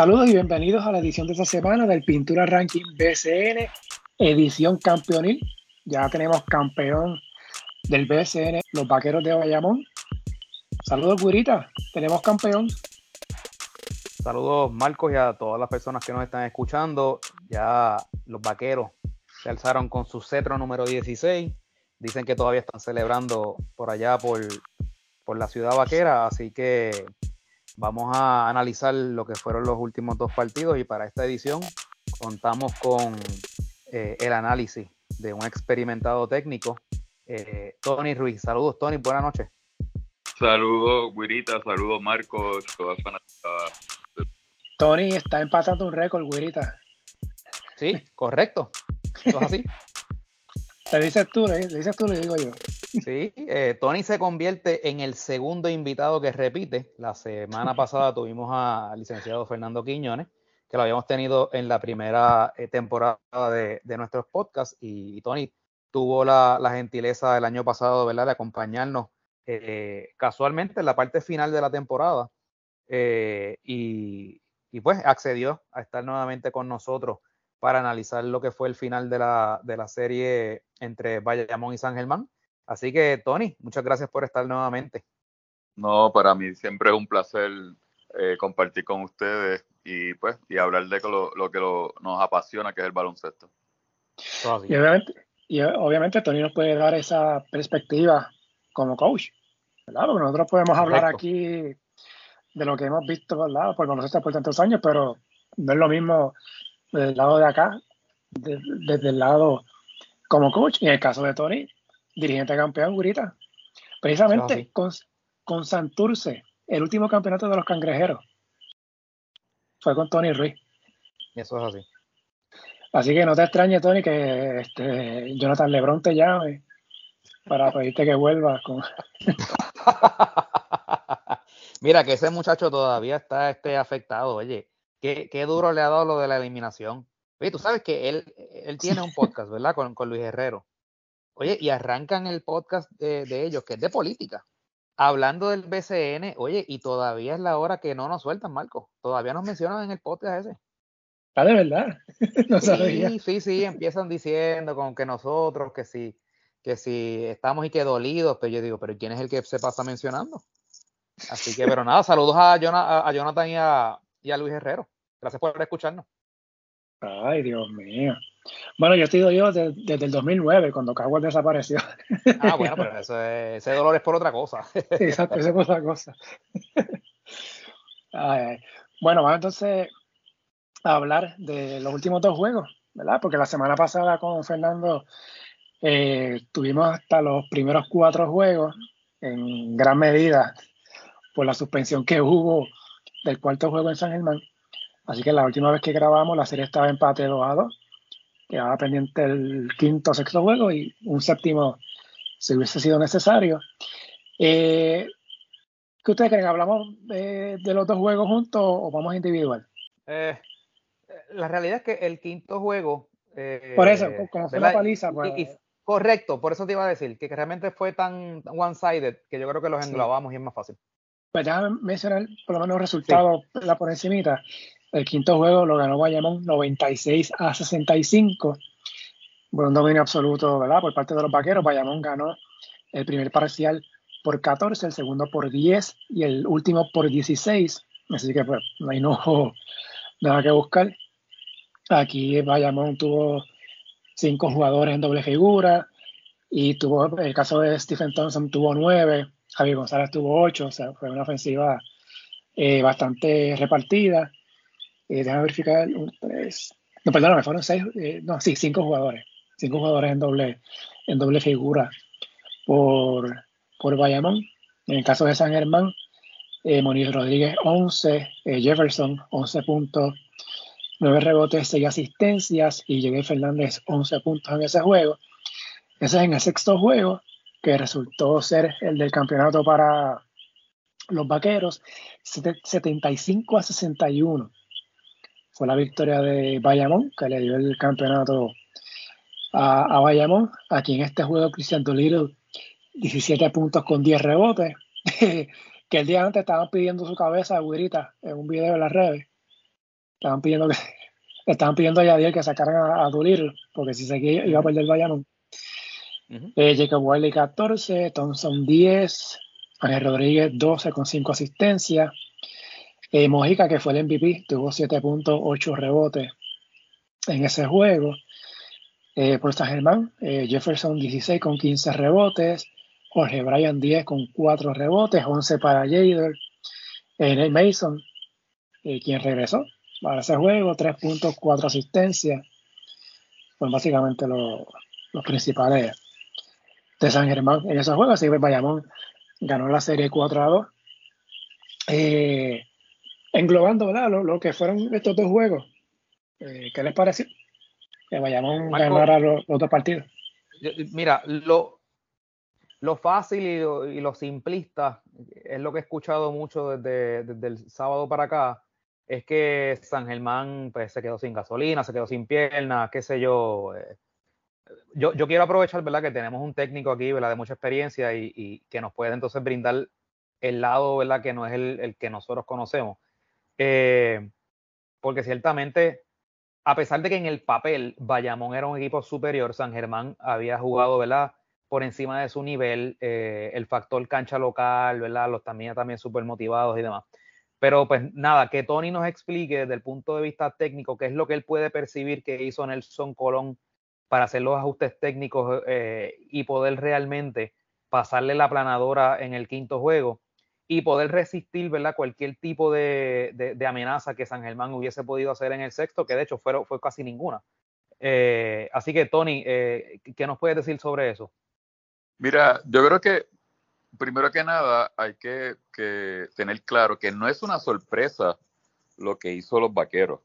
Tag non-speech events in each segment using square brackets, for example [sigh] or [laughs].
Saludos y bienvenidos a la edición de esta semana del Pintura Ranking BCN, edición campeonil. Ya tenemos campeón del BCN, los Vaqueros de Bayamón. Saludos, Guirita. Tenemos campeón. Saludos, Marcos, y a todas las personas que nos están escuchando. Ya los Vaqueros se alzaron con su cetro número 16. Dicen que todavía están celebrando por allá por, por la ciudad vaquera, así que Vamos a analizar lo que fueron los últimos dos partidos y para esta edición contamos con eh, el análisis de un experimentado técnico, eh, Tony Ruiz. Saludos, Tony, buenas noches. Saludos, Guirita, saludos, Marcos, Tony está empatando un récord, Guirita. Sí, correcto. ¿Es así? [laughs] Te dices tú, le dices tú, le digo yo. Sí, eh, Tony se convierte en el segundo invitado que repite. La semana pasada tuvimos al licenciado Fernando Quiñones, que lo habíamos tenido en la primera eh, temporada de, nuestros podcasts. Y, Tony tuvo la, gentileza el año pasado, ¿verdad?, de acompañarnos eh, casualmente en la parte final de la temporada. y, y pues accedió a estar nuevamente con nosotros para analizar lo que fue el final de la, de la serie entre Bayamón y San Germán. Así que, Tony, muchas gracias por estar nuevamente. No, para mí siempre es un placer eh, compartir con ustedes y pues y hablar de lo, que nos apasiona, que es el baloncesto. Y obviamente, y obviamente Tony nos puede dar esa perspectiva como coach, ¿verdad? Porque nosotros podemos hablar aquí de lo que hemos visto, ¿verdad? Por baloncesto por tantos años, pero no es lo mismo del lado de acá, desde el lado como coach, y en el caso de Tony, dirigente campeón, Gurita. Precisamente con, con Santurce, el último campeonato de los cangrejeros. Fue con Tony Ruiz. Eso es así. Así que no te extrañe, Tony, que este, Jonathan Lebron te llame para [laughs] pedirte que vuelvas con. [laughs] Mira, que ese muchacho todavía está este, afectado. Oye, qué, qué duro le ha dado lo de la eliminación. Oye, tú sabes que él, él tiene un podcast, ¿verdad? Con, con Luis Herrero. Oye, y arrancan el podcast de, ellos, que es de política, hablando del BCN. Oye, y todavía es la hora que no nos sueltan, Marco. Todavía nos mencionan en el podcast ese. Ah, de verdad. [laughs] no sí, sí, sí, empiezan diciendo como que nosotros, que si, que si estamos y que dolidos, pero yo digo, pero ¿quién es el que se pasa mencionando? Así que, pero nada, saludos a, a Jonathan y a, y a Luis Herrero. Gracias por escucharnos. Ay, Dios mío. Bueno, yo estoy yo desde, el 2009, cuando Caguas desapareció. Ah, bueno, pero ese dolor es por otra cosa. [laughs] Exacto, ese es por otra cosa. [laughs] Bueno, vamos entonces a hablar de los últimos dos juegos, ¿verdad? Porque la semana pasada con Fernando eh, tuvimos hasta los primeros cuatro juegos, en gran medida por la suspensión que hubo del cuarto juego en San Germán. Así que la última vez que grabamos, la serie estaba empate 2 a 2. Quedaba pendiente el quinto o sexto juego y un séptimo si hubiese sido necesario. Eh, ¿Qué ustedes creen? ¿Hablamos de, los dos juegos juntos o vamos individual? Eh, la realidad es que el quinto juego. Eh, por eso, como fue la paliza. Pues, correcto, por eso te iba a decir que realmente fue tan one-sided que yo creo que los englobamos y es más fácil. Pues déjame mencionar por lo menos resultados la por encimita. El quinto juego lo ganó Bayamón 96 a 65. Por un dominio absoluto, ¿verdad? Por parte de los vaqueros. Bayamón ganó el primer parcial por 14, el segundo por 10 y el último por 16. Así que pues no hay [laughs] nada que buscar. Aquí Bayamón tuvo cinco jugadores en doble figura y tuvo, el caso de Stephen Thompson tuvo nueve, Javier González tuvo ocho, o sea, fue una ofensiva eh, bastante repartida. Eh, déjame verificar, un, tres, no, perdóname, fueron seis, eh, no, sí, cinco jugadores, cinco jugadores en doble, en doble figura por, por Bayamón. En el caso de San Germán, eh, Moniz Rodríguez 11, eh, Jefferson 11 puntos, 9 rebotes, 6 asistencias y Llegué Fernández 11 puntos en ese juego. Ese es en el sexto juego que resultó ser el del campeonato para los vaqueros, 75 a 61 fue la victoria de Bayamón, que le dio el campeonato a, Bayamón. Aquí en este juego, Cristian Dolittle, 17 puntos con 10 rebotes, [laughs] que el día antes estaban pidiendo su cabeza a Guirita en un video de las redes. estaban pidiendo que [laughs] estaban pidiendo a Yadier que sacaran a, a porque si seguía iba a perder Bayamón. Eh, Jacob Wiley 14, Thompson 10, Ángel Rodríguez 12 con 5 asistencias. Eh, Mojica, que fue el MVP, tuvo 7.8 rebotes en ese juego. Eh, por San Germán, eh, Jefferson 16 con 15 rebotes, Jorge Bryan 10 con 4 rebotes, 11 para Jader, Nate Mason, quien regresó para ese juego, 3 puntos, 4 asistencias. Son básicamente los, los principales de San Germán en esos juegos. Así que Bayamón ganó la serie 4 a 2. Eh, englobando ¿verdad? Lo, que fueron estos dos juegos, eh, ¿qué les pareció? Que Bayamón ganara los, dos partidos. Mira, lo, lo fácil y lo, simplista es lo que he escuchado mucho desde, desde, el sábado para acá. Es que San Germán pues, se quedó sin gasolina, se quedó sin piernas, qué sé yo. Eh, yo, yo, quiero aprovechar, ¿verdad? Que tenemos un técnico aquí, ¿verdad? De mucha experiencia y, que nos puede entonces brindar el lado, ¿verdad? Que no es el, que nosotros conocemos. Eh, porque ciertamente, a pesar de que en el papel Bayamón era un equipo superior, San Germán había jugado, ¿verdad? Por encima de su nivel, eh, el factor cancha local, ¿verdad? Los también, también súper motivados y demás. Pero pues nada, que Tony nos explique desde el punto de vista técnico qué es lo que él puede percibir que hizo Nelson Colón para hacer los ajustes técnicos eh, y poder realmente pasarle la planadora en el quinto juego y poder resistir ¿verdad? cualquier tipo de, amenaza que San Germán hubiese podido hacer en el sexto, que de hecho fue, fue casi ninguna. Eh, así que, Tony, eh, ¿qué nos puedes decir sobre eso? Mira, yo creo que primero que nada hay que, que tener claro que no es una sorpresa lo que hizo los vaqueros.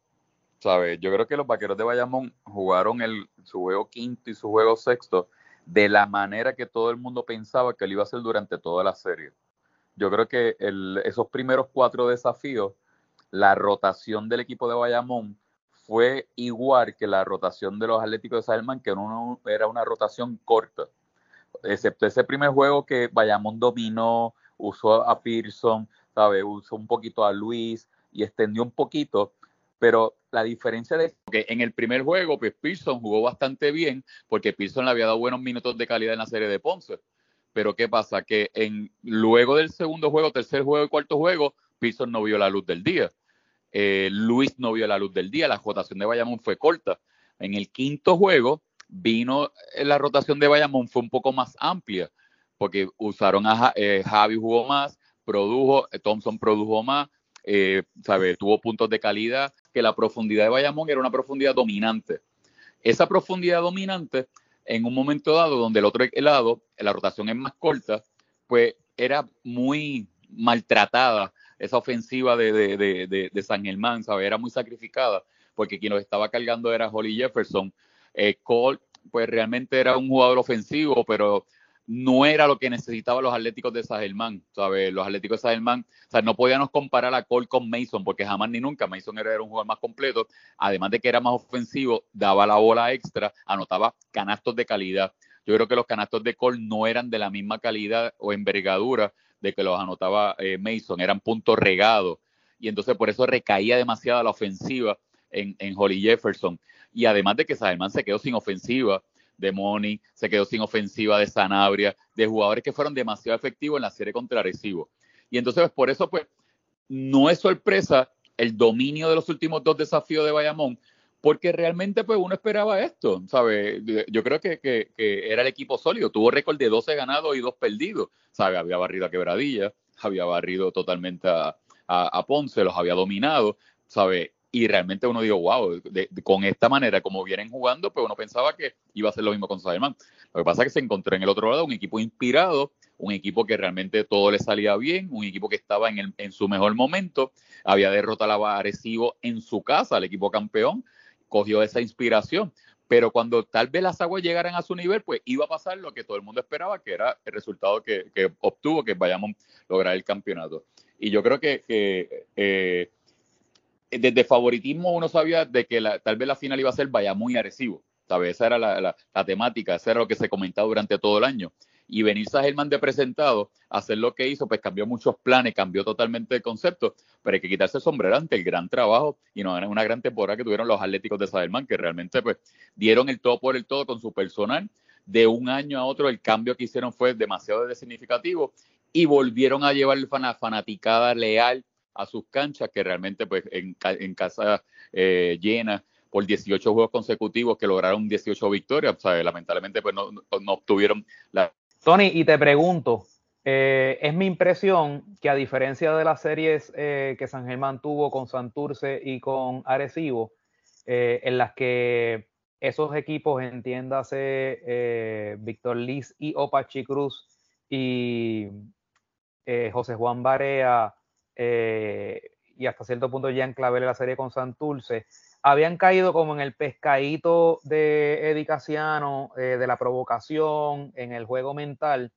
Yo creo que los vaqueros de Bayamón jugaron el, su juego quinto y su juego sexto de la manera que todo el mundo pensaba que lo iba a hacer durante toda la serie. Yo creo que esos primeros cuatro desafíos, la rotación del equipo de Bayamón fue igual que la rotación de los Atléticos de Salman, que era una rotación corta. Excepto ese primer juego que Bayamón dominó, usó a Pearson, ¿sabe? usó un poquito a Luis y extendió un poquito, pero la diferencia de que en el primer juego, pues Pearson jugó bastante bien, porque Pearson le había dado buenos minutos de calidad en la serie de Ponce. Pero ¿qué pasa? Que en, luego del segundo juego, tercer juego y cuarto juego, Pearson no vio la luz del día. Eh, Luis no vio la luz del día, la rotación de Bayamón fue corta. En el quinto juego, vino eh, la rotación de Bayamón, fue un poco más amplia, porque usaron a eh, Javi jugó más, produjo, Thompson produjo más, ¿sabe? tuvo puntos de calidad, que la profundidad de Bayamón era una profundidad dominante. Esa profundidad dominante, en un momento dado, donde el otro lado, la rotación es más corta, pues era muy maltratada esa ofensiva de, de, de, San Germán, ¿sabe? Era muy sacrificada, porque quien los estaba cargando era Holly Jefferson. Eh, Cole, pues realmente era un jugador ofensivo, pero no era lo que necesitaban los Atléticos de Sagelman, ¿sabes? Los Atléticos de Sagelman, o sea, no podíamos comparar a Cole con Mason, porque jamás ni nunca Mason era, un jugador más completo, además de que era más ofensivo, daba la bola extra, anotaba canastos de calidad. Yo creo que los canastos de Cole no eran de la misma calidad o envergadura de que los anotaba eh, Mason, eran puntos regados. Y entonces por eso recaía demasiado la ofensiva en, en Holly Jefferson. Y además de que Sagelman se quedó sin ofensiva, de Moni, se quedó sin ofensiva de Sanabria, de jugadores que fueron demasiado efectivos en la serie contra Arecibo. Y entonces, pues, por eso, pues, no es sorpresa el dominio de los últimos dos desafíos de Bayamón, porque realmente, pues, uno esperaba esto, ¿sabe? Yo creo que, que, era el equipo sólido, tuvo récord de 12 ganados y 2 perdidos, ¿sabe? Había barrido a Quebradilla, había barrido totalmente a, a Ponce, los había dominado, ¿sabe? Y realmente uno dijo, wow, con esta manera como vienen jugando, pues uno pensaba que iba a ser lo mismo con Saberman. Lo que pasa es que se encontró en el otro lado un equipo inspirado, un equipo que realmente todo le salía bien, un equipo que estaba en, el, en su mejor momento, había derrotado a Arecibo en su casa, el equipo campeón, cogió esa inspiración. Pero cuando tal vez las aguas llegaran a su nivel, pues iba a pasar lo que todo el mundo esperaba, que era el resultado que, obtuvo, que vayamos a lograr el campeonato. Y yo creo que, eh, desde favoritismo uno sabía de que tal vez la final iba a ser Bayamón y Arecibo. ¿sabes? Esa era la, temática, esa era lo que se comentaba durante todo el año. y venir Sagelman de presentado, hacer lo que hizo, pues cambió muchos planes, cambió totalmente el concepto, pero hay que quitarse el sombrero ante el gran trabajo y no una gran temporada que tuvieron los Atléticos de Sagelman, que realmente pues dieron el todo por el todo con su personal. De un año a otro el cambio que hicieron fue demasiado significativo y volvieron a llevar la fanaticada leal a sus canchas, que realmente pues en, casa eh, llena por 18 juegos consecutivos que lograron 18 victorias. O sea, lamentablemente pues no, no obtuvieron la... Tony, y te pregunto, eh, es mi impresión que a diferencia de las series eh, que San Germán tuvo con Santurce y con Arecibo, en las que esos equipos, entiéndase Víctor Liz y Opachi Cruz y José Juan Barea y hasta cierto punto ya en clavel la serie con Santurce, habían caído como en el pescadito de Eddie Casiano, eh, de la provocación, en el juego mental.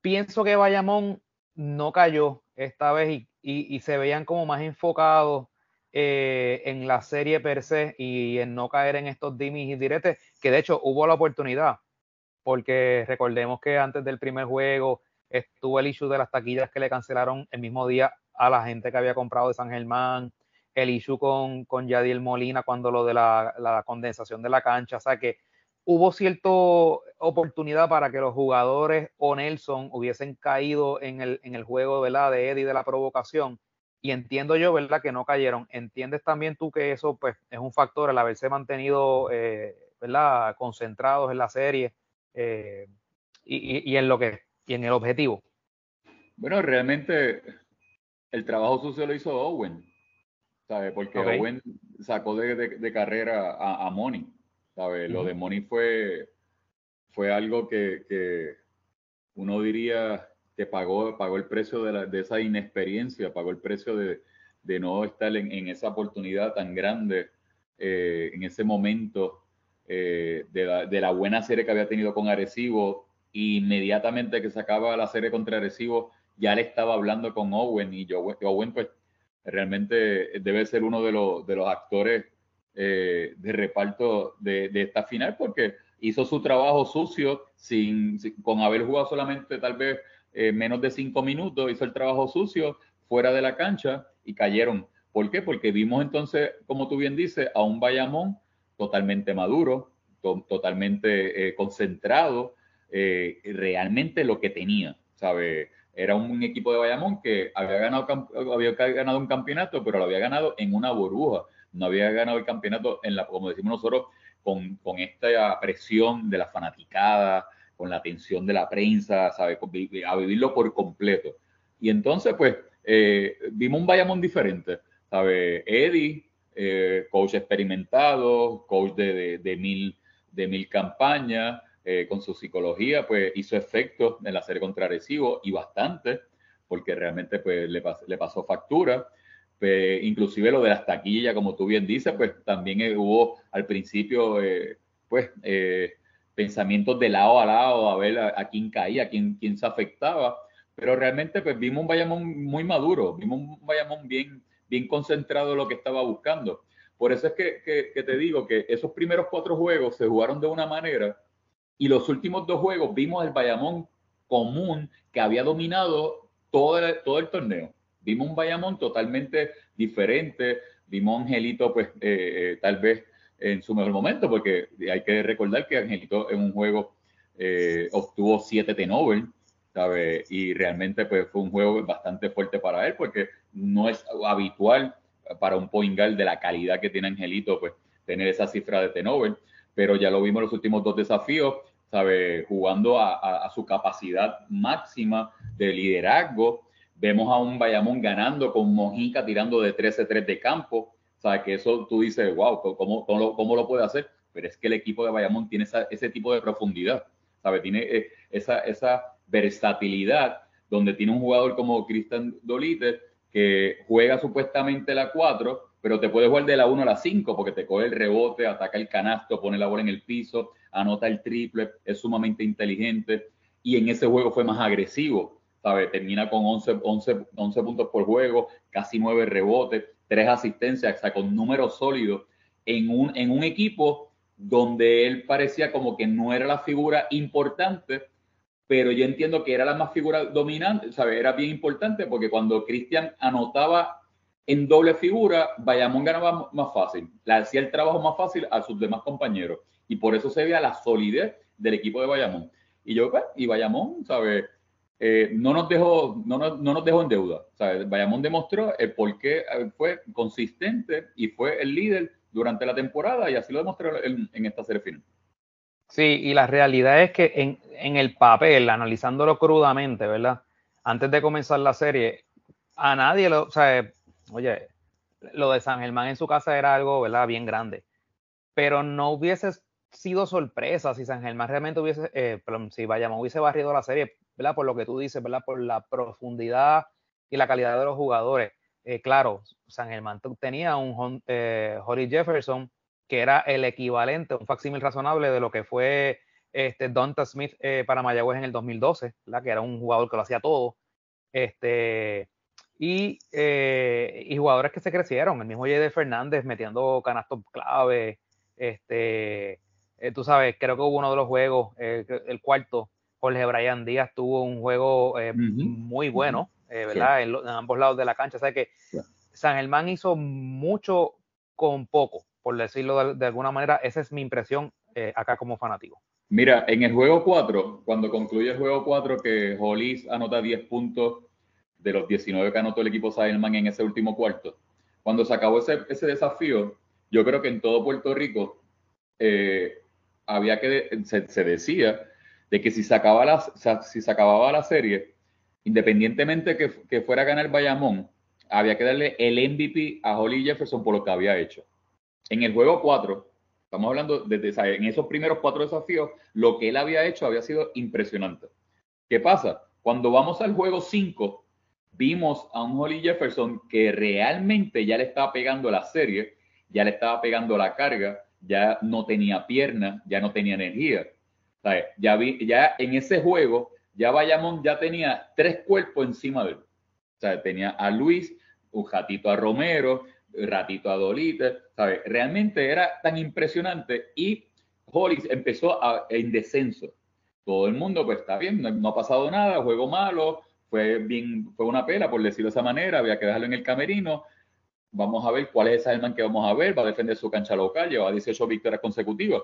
Pienso que Bayamón no cayó esta vez y, se veían como más enfocados eh, en la serie per se y en no caer en estos dimis y diretes, que de hecho hubo la oportunidad, porque recordemos que antes del primer juego estuvo el issue de las taquillas que le cancelaron el mismo día a la gente que había comprado de San Germán, el issue con, con Yadiel Molina cuando lo de la, condensación de la cancha, o sea que hubo cierta oportunidad para que los jugadores o Nelson hubiesen caído en el, en el juego ¿verdad? de Eddie de la provocación. Y entiendo yo, ¿verdad?, que no cayeron. ¿Entiendes también tú que eso pues, es un factor, el haberse mantenido, eh, ¿verdad?, concentrados en la serie eh, y, y, en lo que, y en el objetivo. Bueno, realmente el trabajo sucio lo hizo Owen. Porque Owen sacó de, carrera a, a Money, Lo de Money fue, fue algo que, uno diría que pagó, pagó el precio de, esa inexperiencia, pagó el precio de, no estar en, esa oportunidad tan grande, eh, en ese momento eh, de, la, buena serie que había tenido con Arecibo. Inmediatamente que sacaba la serie contra Arecibo, ya le estaba hablando con Owen y yo, Owen pues realmente debe ser uno de los, de los actores eh, de reparto de, esta final porque hizo su trabajo sucio sin, con haber jugado solamente tal vez eh, menos de cinco minutos, hizo el trabajo sucio fuera de la cancha y cayeron. ¿Por qué? Porque vimos entonces, como tú bien dices, a un Bayamón totalmente maduro, totalmente eh, concentrado, realmente lo que tenía, ¿sabe? Era un equipo de Bayamón que había ganado, había ganado un campeonato, pero lo había ganado en una burbuja. No había ganado el campeonato, en la, como decimos nosotros, con, con esta presión de la fanaticada, con la atención de la prensa, ¿sabe? a vivirlo por completo. Y entonces, pues, eh, vimos un Bayamón diferente. ¿sabe? Eddie, eh, coach experimentado, coach de, de, mil, de mil campañas, eh, con su psicología, pues hizo efecto en la serie contra Arecibo y bastante, porque realmente pues le, le pasó factura. Pues, inclusive lo de las taquillas, como tú bien dices, pues también hubo al principio, eh, pues, eh, pensamientos de lado a lado, a ver a, quién caía, a quién, quién se afectaba, pero realmente pues vimos un Bayamón muy maduro, vimos un Bayamón bien, bien concentrado en lo que estaba buscando. Por eso es que, que, que te digo que esos primeros cuatro juegos se jugaron de una manera y los últimos dos juegos vimos el Bayamón común que había dominado todo el, todo el torneo. Vimos un Bayamón totalmente diferente. Vimos a Angelito, pues, eh, eh, tal vez en su mejor momento, porque hay que recordar que Angelito en un juego eh, obtuvo siete T-Nobel, ¿sabe? Y realmente, pues, fue un juego bastante fuerte para él, porque no es habitual para un point guard de la calidad que tiene Angelito, pues, tener esa cifra de T-Nobel pero ya lo vimos en los últimos dos desafíos, ¿sabe? Jugando a, su capacidad máxima de liderazgo. Vemos a un Bayamón ganando con Mojica tirando de 13-3 de campo. ¿Sabe? Que eso tú dices, wow, ¿cómo, cómo, lo, puede hacer? Pero es que el equipo de Bayamón tiene ese tipo de profundidad, ¿sabe? Tiene eh, esa, esa versatilidad donde tiene un jugador como Cristian Dolite que juega supuestamente la 4, pero te puede jugar de la 1 a la 5 porque te coge el rebote, ataca el canasto, pone la bola en el piso, anota el triple, es sumamente inteligente y en ese juego fue más agresivo, ¿sabes? Termina con 11, 11, 11 puntos por juego, casi 9 rebotes, 3 asistencias, o con números sólidos en un, en un equipo donde él parecía como que no era la figura importante, pero yo entiendo que era la más figura dominante, ¿sabes? Era bien importante porque cuando Cristian anotaba en doble figura, Bayamón ganaba más fácil, le hacía el trabajo más fácil a sus demás compañeros y por eso se veía la solidez del equipo de Bayamón. Y yo, pues, y Bayamón, ¿sabes? Eh, no, nos dejó, no, no, nos dejó en deuda. ¿sabes? Bayamón demostró el por qué eh, fue consistente y fue el líder durante la temporada y así lo demostró en, en esta serie final. Sí, y la realidad es que en, en, el papel, analizándolo crudamente, ¿verdad? Antes de comenzar la serie, a nadie lo, o sea, oye, lo de San Germán en su casa era algo, ¿verdad? Bien grande. Pero no hubiese sido sorpresa si San Germán realmente hubiese, eh, si Bayamón hubiese barrido la serie, ¿verdad? Por lo que tú dices, ¿verdad? Por la profundidad y la calidad de los jugadores. Eh, claro, San Germán tenía un eh, Jefferson que era el equivalente, un facsímil razonable de lo que fue este Donta Smith eh, para Mayagüez en el 2012, que era un jugador que lo hacía todo. Este, y, y jugadores que se crecieron, el mismo J.D. Fernández metiendo canastos clave. Este, eh, tú sabes, creo que hubo uno de los juegos, el cuarto, Jorge Brian Díaz tuvo un juego muy bueno, ¿verdad? En, ambos lados de la cancha. O sea que San Germán hizo mucho con poco por decirlo de, alguna manera. Esa es mi impresión eh, acá como fanático. Mira, en el juego 4, cuando concluye el juego 4, que Hollis anota 10 puntos de los 19 que anotó el equipo Sideman en ese último cuarto, cuando se acabó ese, ese desafío, yo creo que en todo Puerto Rico eh, había que, se, decía de que si se, acababa la, si la serie, independientemente que, que fuera a ganar Bayamón, había que darle el MVP a Holly Jefferson por lo que había hecho. En el juego 4, estamos hablando de, en esos primeros cuatro desafíos, lo que él había hecho había sido impresionante. ¿Qué pasa? Cuando vamos al juego 5, vimos a un Holly Jefferson que realmente ya le estaba pegando la serie, ya le estaba pegando la carga, ya no tenía pierna, ya no tenía energía. Ya, vi, ya en ese juego, ya Bayamón ya tenía tres cuerpos encima de él. O sea, tenía a Luis, un gatito a Romero, ratito a Dolita, ¿sabes? Realmente era tan impresionante y Hollis empezó a, en descenso. Todo el mundo, pues está bien, no, ha pasado nada, juego malo, fue bien, fue una pela, por decirlo de esa manera, había que dejarlo en el camerino. Vamos a ver cuál es esa man que vamos a ver, va a defender su cancha local, lleva 18 victorias consecutivas.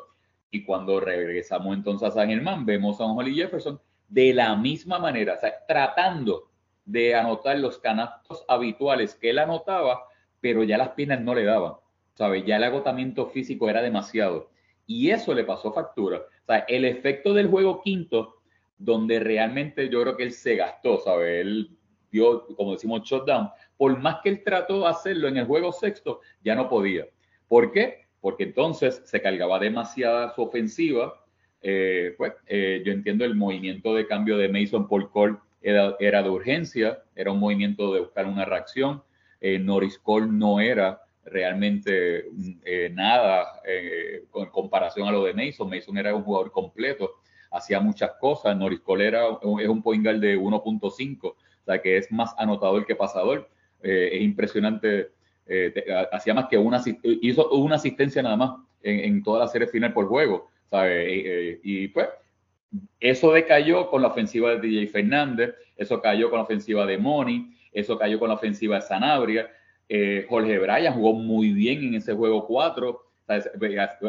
Y cuando regresamos entonces a San Germán, vemos a un Holly Jefferson de la misma manera, o sea, tratando de anotar los canastos habituales que él anotaba, pero ya las piernas no le daban, ¿sabes? Ya el agotamiento físico era demasiado. Y eso le pasó factura. O sea, el efecto del juego quinto, donde realmente yo creo que él se gastó, ¿sabes? Él dio, como decimos, shutdown. Por más que él trató de hacerlo en el juego sexto, ya no podía. ¿Por qué? Porque entonces se cargaba demasiada su ofensiva. Eh, pues eh, yo entiendo el movimiento de cambio de Mason por Cole era, de urgencia, era un movimiento de buscar una reacción eh, Norris Cole no era realmente eh, nada eh, con comparación a lo de Mason. Mason era un jugador completo, hacía muchas cosas. Norris Cole era, es un point guard de 1.5, o sea que es más anotador que pasador. Es impresionante. hacía más que una, hizo una asistencia nada más en, toda la serie final por juego. y pues eso decayó con la ofensiva de DJ Fernández, eso cayó con la ofensiva de Moni, eso cayó con la ofensiva de Sanabria. Eh, Jorge Bryan jugó muy bien en ese juego 4,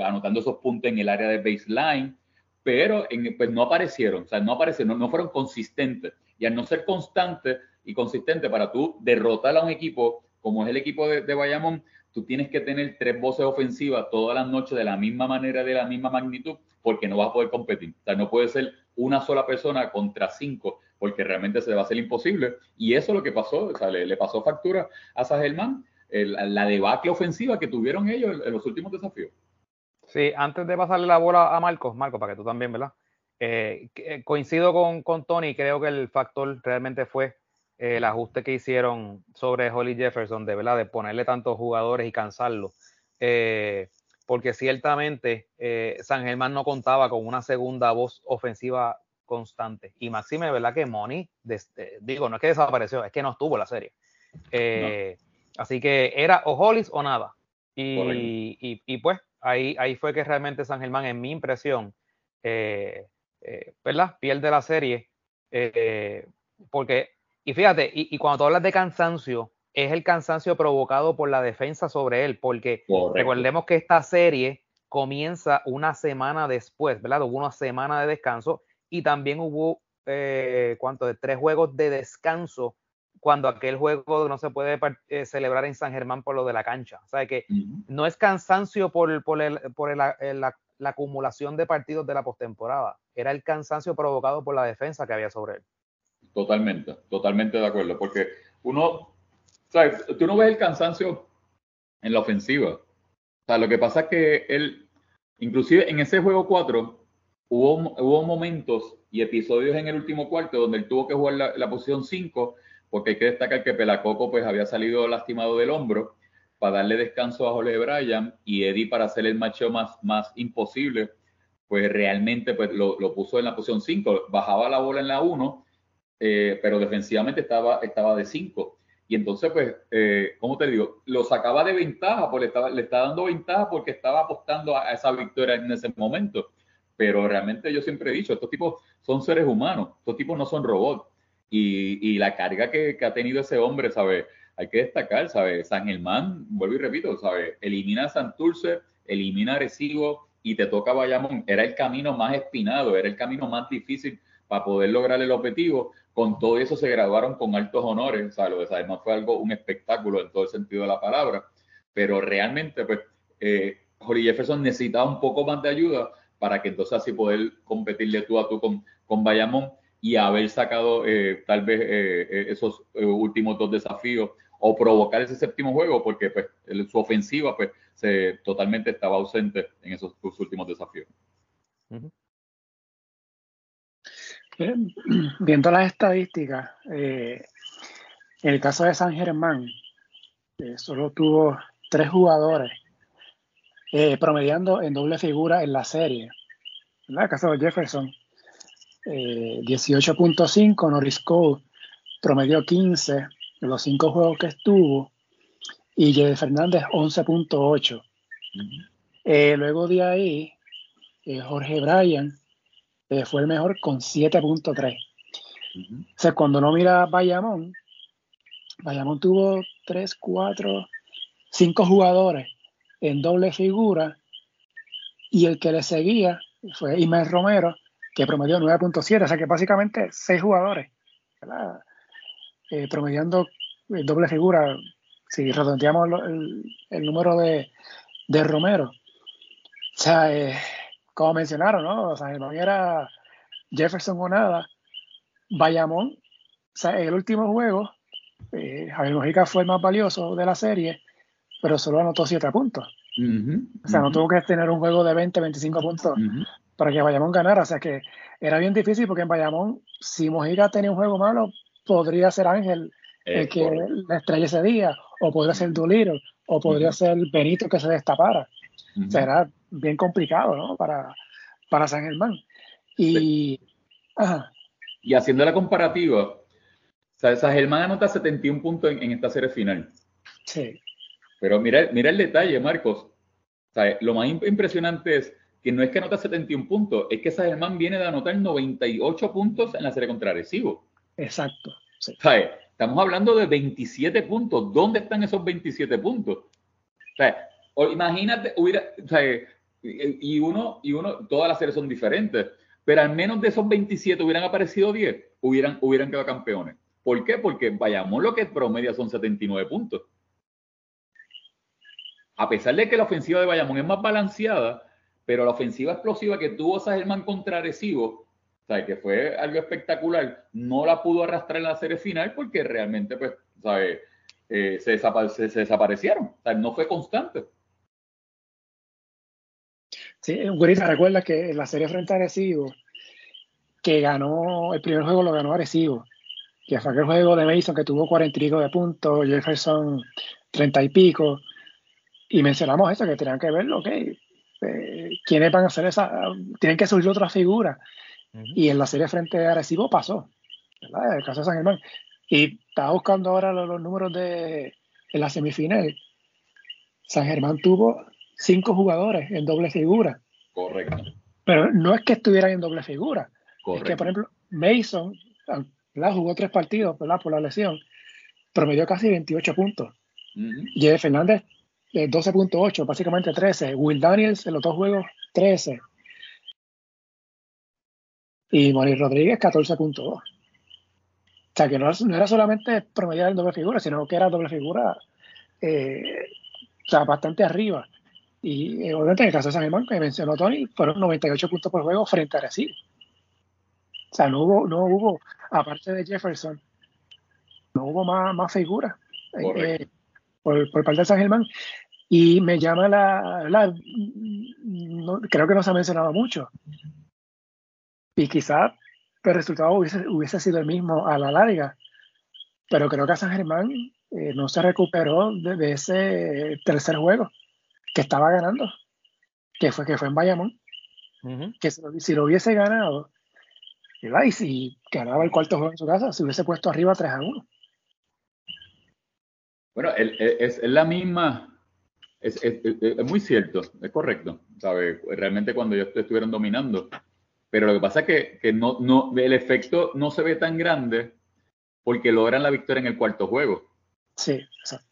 anotando esos puntos en el área de baseline, pero pues no aparecieron, no aparecieron, no, fueron consistentes. Y al no ser constante y consistente para tú derrotar a un equipo como es el equipo de, de Bayamón, tú tienes que tener tres voces ofensivas todas las noches de la misma manera, de la misma magnitud, porque no vas a poder competir. O sea, no puede ser una sola persona contra cinco porque realmente se va a hacer imposible. Y eso es lo que pasó, o sea, le, pasó factura a Sagelman, la debacle ofensiva que tuvieron ellos en, los últimos desafíos. Sí, antes de pasarle la bola a Marcos, Marcos, para que tú también, ¿verdad? Eh, eh, coincido con, con, Tony, creo que el factor realmente fue el ajuste que hicieron sobre Holly Jefferson, de verdad, de ponerle tantos jugadores y cansarlo. porque ciertamente San Germán no contaba con una segunda voz ofensiva constante. Y Maxime, ¿verdad? Que Money, digo, no es que desapareció, es que no estuvo la serie. Eh, así que era o Hollis o nada. Y, y, pues ahí, ahí fue que realmente San Germán, en mi impresión, eh, eh, ¿verdad? Pierde la serie. Eh, porque, y fíjate, y, cuando tú hablas de cansancio, es el cansancio provocado por la defensa sobre él, porque recordemos que esta serie comienza una semana después, ¿verdad? Hubo una semana de descanso y también hubo, eh, ¿cuánto? De tres juegos de descanso cuando aquel juego no se puede eh, celebrar en San Germán por lo de la cancha. O sea que no es cansancio por, por, el, por la, acumulación de partidos de la postemporada, era el cansancio provocado por la defensa que había sobre él. Totalmente, totalmente de acuerdo, porque uno, ¿sabes? Tú no ves el cansancio en la ofensiva. O sea, lo que pasa es que él, inclusive en ese juego 4, hubo, hubo momentos y episodios en el último cuarto donde él tuvo que jugar la, la posición 5 porque hay que destacar que Pelacoco pues había salido lastimado del hombro para darle descanso a Jorge Bryan y Eddie para hacer el macho más, más imposible, pues realmente pues lo, puso en la posición 5, bajaba la bola en la 1, eh, pero defensivamente estaba, estaba de 5. Y entonces, pues, eh, ¿cómo te digo? Lo sacaba de ventaja, porque le estaba, le estaba dando ventaja porque estaba apostando a esa victoria en ese momento. Pero realmente yo siempre he dicho, estos tipos son seres humanos, estos tipos no son robots y, la carga que, ha tenido ese hombre, ¿sabe? Hay que destacar, ¿sabe? San Germán, vuelvo y repito, ¿sabe? Elimina a Santurce, elimina a y te toca Bayamón. Era el camino más espinado, era el camino más difícil para poder lograr el objetivo. Con todo eso se graduaron con altos honores, ¿sabe? Lo de Germán fue algo, un espectáculo en todo el sentido de la palabra, pero realmente, pues, eh, Jefferson necesitaba un poco más de ayuda para que entonces así poder competirle tú a tú con, con Bayamón y haber sacado eh, tal vez eh, eh, esos últimos dos desafíos o provocar ese séptimo juego porque pues su ofensiva pues se totalmente estaba ausente en esos últimos desafíos. [clears throat] Viendo las estadísticas, en el caso de San Germán, solo tuvo tres jugadores promediando en doble figura en la serie. En el caso de Jefferson, 18.5, eh, Norris Cole promedió 15 de los cinco juegos que estuvo y Jede Fernández 11.8. Eh, luego de ahí, eh, Jorge Bryan fue el mejor con 7.3. O sea, cuando no mira Bayamón, Bayamón tuvo 3, 4, 5 jugadores en doble figura y el que le seguía fue Imer Romero que promedió 9.7, o sea que básicamente seis jugadores, eh, promediando eh, doble figura, si redondeamos el, número de, Romero. O sea, eh, como mencionaron, ¿no? O sea, no era Jefferson o nada. Bayamón, o sea, en el último juego, Javier Mojica fue el más valioso de la serie, pero solo anotó 7 puntos. o sea, no tuvo que tener un juego de 20, 25 puntos para que Bayamón ganara. O sea que era bien difícil porque en Bayamón, si Mojica tenía un juego malo, podría ser Ángel el que le estrella ese día, o podría ser Duliro, o podría ser Benito que se destapara. Será bien complicado, ¿no? Para, para San Germán. Y, y haciendo la comparativa, o San Germán anota 71 puntos en, esta serie final. Sí. Pero mira, mira el detalle, Marcos. lo más impresionante es que no es que anota 71 puntos, es que San Germán viene de anotar 98 puntos en la serie contra Arecibo. Exacto. Estamos hablando de 27 puntos. ¿Dónde están esos 27 puntos? O imagínate, hubiera, y uno, y uno, todas las series son diferentes, pero al menos de esos 27 hubieran aparecido 10, hubieran, hubieran quedado campeones. ¿Por qué? Porque vayamos lo que promedia son 79 puntos. A pesar de que la ofensiva de Bayamón es más balanceada, pero la ofensiva explosiva que tuvo Sajerman contra Arecibo, ¿sabes? que fue algo espectacular, no la pudo arrastrar en la serie final porque realmente, pues, ¿sabes? Eh, se, desaparecieron, o sea, no fue constante. Sí, Gurita, recuerda que en la serie frente a Arecibo, que ganó, el primer juego lo ganó Arecibo, que fue aquel juego de Mason que tuvo cuarenta y pico de puntos, Jefferson treinta y pico, y mencionamos eso, que tenían que verlo, ok, eh, quiénes van a hacer esa, tienen que surgir otras figuras. Y en la serie frente a Arecibo pasó, ¿verdad? El caso de San Germán. Y estaba buscando ahora los, números de en la semifinal. San Germán tuvo cinco jugadores en doble figura. Correcto. Pero no es que estuvieran en doble figura. Es que, por ejemplo, Mason jugó tres partidos por la lesión, promedió casi 28 puntos. Uh Fernández, 12.8, eh, básicamente 13. Will Daniels en los dos juegos, 13. Y Moni Rodríguez, 14.2. O sea, que no, era solamente promediar en doble figura, sino que era doble figura eh, o sea, bastante arriba. Y eh, obviamente en el caso de San Germán, que mencionó Tony, fueron 98 puntos por juego frente a Recife. O sea, no hubo, no hubo, aparte de Jefferson, no hubo más, más figuras eh, por, por, parte de San Germán. Y me llama la, la creo que no se ha mencionado mucho. Y quizás el resultado hubiese, hubiese, sido el mismo a la larga. Pero creo que San Germán eh, no se recuperó de, ese tercer juego que estaba ganando, que fue, que fue en Bayamón. Que si lo, hubiese ganado, y si ganaba el cuarto juego en su casa, se hubiese puesto arriba 3 a 1. Bueno, es, la misma, es, muy cierto, es correcto, ¿sabe? Realmente cuando ellos estuvieron dominando, pero lo que pasa es que, que no, no, el efecto no se ve tan grande porque logran la victoria en el cuarto juego. Sí, exacto.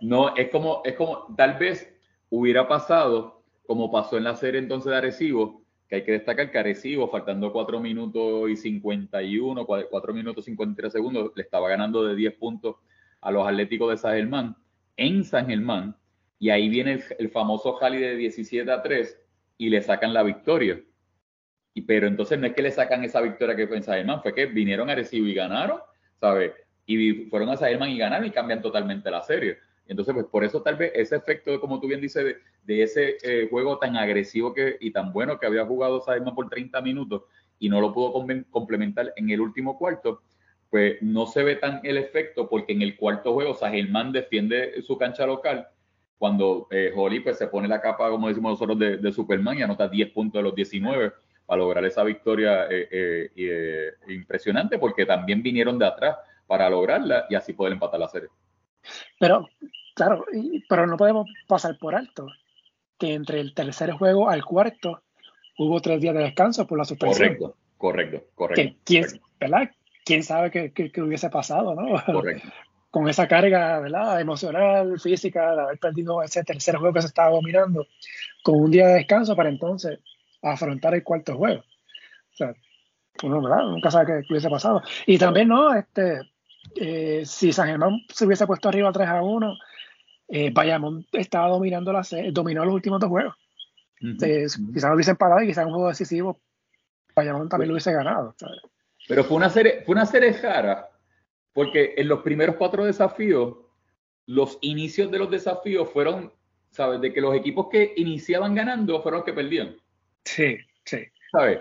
No, es como, es como, tal vez hubiera pasado como pasó en la serie entonces de Arecibo, que hay que destacar que Arecibo, faltando 4 minutos y 51, 4 minutos y 53 segundos, le estaba ganando de 10 puntos a los Atléticos de San Germán en San Germán, y ahí viene el, famoso Jali de 17 a 3 y le sacan la victoria. Y, pero entonces no es que le sacan esa victoria que fue en San Germán, fue que vinieron a Arecibo y ganaron, ¿sabes? Y fueron a San Germán y ganaron y cambian totalmente la serie. Entonces, pues por eso tal vez ese efecto, como tú bien dices, de, ese eh, juego tan agresivo y tan bueno que había jugado Saima por 30 minutos y no lo pudo complementar en el último cuarto, pues no se ve tan el efecto porque en el cuarto juego Sagelman defiende su cancha local cuando eh, pues se pone la capa, como decimos nosotros, de, Superman y anota 10 puntos de los 19 para lograr esa victoria eh, impresionante porque también vinieron de atrás para lograrla y así poder empatar la serie. Pero, claro, pero no podemos pasar por alto que entre el tercer juego al cuarto hubo tres días de descanso por la suspensión. Correcto, correcto, correcto. ¿Quién, ¿verdad? ¿Quién sabe qué, qué, hubiese pasado, no? Correcto. [laughs] Con esa carga, ¿verdad? Emocional, física, de haber perdido ese tercer juego que se estaba dominando, con un día de descanso para entonces afrontar el cuarto juego. O sea, uno, ¿verdad? Nunca sabe qué hubiese pasado. Y también, ¿no? Este, eh, si San Germán se hubiese puesto arriba 3 a 1, eh, Bayamón estaba dominando la dominó los últimos dos juegos. Quizás lo hubiesen parado y quizás un juego decisivo, Bayamón también lo hubiese ganado. Pero fue una serie, fue una serie porque en los primeros cuatro desafíos, los inicios de los desafíos fueron, ¿sabes? De que los equipos que iniciaban ganando fueron los que perdían. Sí, sí. ¿Sabes?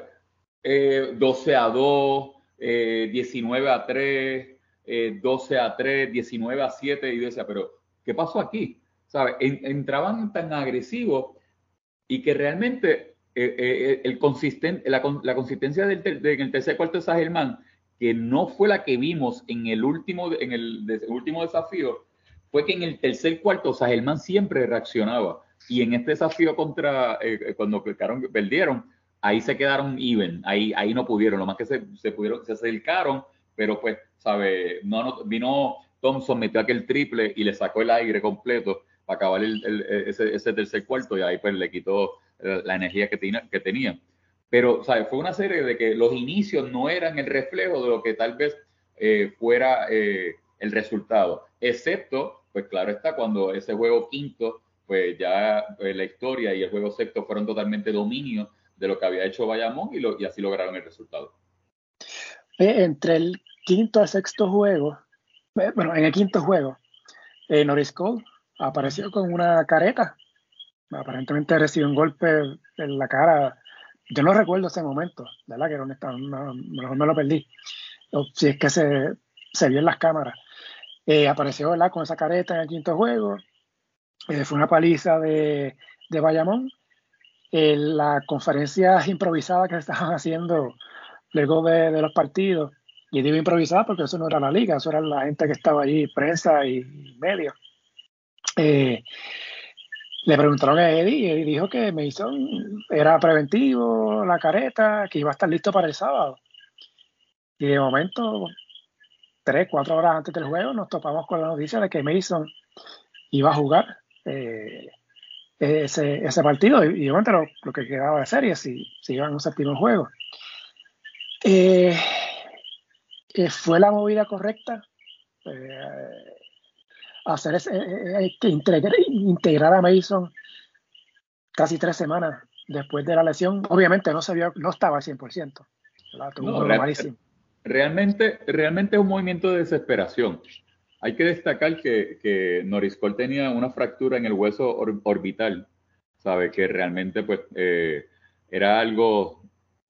12 eh, a 2, 19 a 3, 12 eh, a 3, 19 a 7, y decía, pero ¿qué pasó aquí? ¿Sabe? entraban tan agresivos y que realmente eh, eh, el la, consistencia del, el tercer cuarto de San que no fue la que vimos en el último, en el, último desafío, fue que en el tercer cuarto San siempre reaccionaba. Y en este desafío contra, cuando perdieron, ahí se quedaron even, ahí, ahí no pudieron, lo más que se, se pudieron, se acercaron, pero pues ¿sabe? No, vino Thompson, metió aquel triple y le sacó el aire completo para acabar ese, tercer cuarto y ahí pues le quitó eh, la energía que, tenía, que tenía. Pero, ¿sabe? Fue una serie de que los inicios no eran el reflejo de lo que tal vez eh, fuera eh, el resultado, excepto, pues claro está, cuando ese juego quinto, pues ya la historia y el juego sexto fueron totalmente dominio de lo que había hecho Bayamón y, y así lograron el resultado. Entre el quinto a sexto juego, eh, bueno, en el quinto juego, eh, Norris Cole apareció con una careta. Aparentemente recibió un golpe en la cara. Yo no recuerdo ese momento, ¿verdad? Que no, no, mejor me lo perdí. O si es que se, se vio en las cámaras. Eh, apareció ¿verdad? con esa careta en el quinto juego. Eh, fue una paliza de, de Bayamón. la conferencia improvisada que estaban [laughs] haciendo luego de, los partidos y digo improvisada porque eso no era la liga, eso era la gente que estaba allí, prensa y medios. Eh, le preguntaron a Eddie y Eddie dijo que Mason era preventivo, la careta, que iba a estar listo para el sábado. Y de momento, tres, cuatro horas antes del juego, nos topamos con la noticia de que Mason iba a jugar eh, ese, partido y, obviamente lo, que quedaba de serie si, si iban a un séptimo juego. Eh, eh, ¿Fue la movida correcta? hacer ese, que integrar, a Mason casi tres semanas después de la lesión. Obviamente no se vio, no estaba al 100%. realmente, realmente es un movimiento de desesperación. Hay que destacar que, que Noriscol tenía una fractura en el hueso orbital, ¿sabe? Que realmente pues eh, era algo,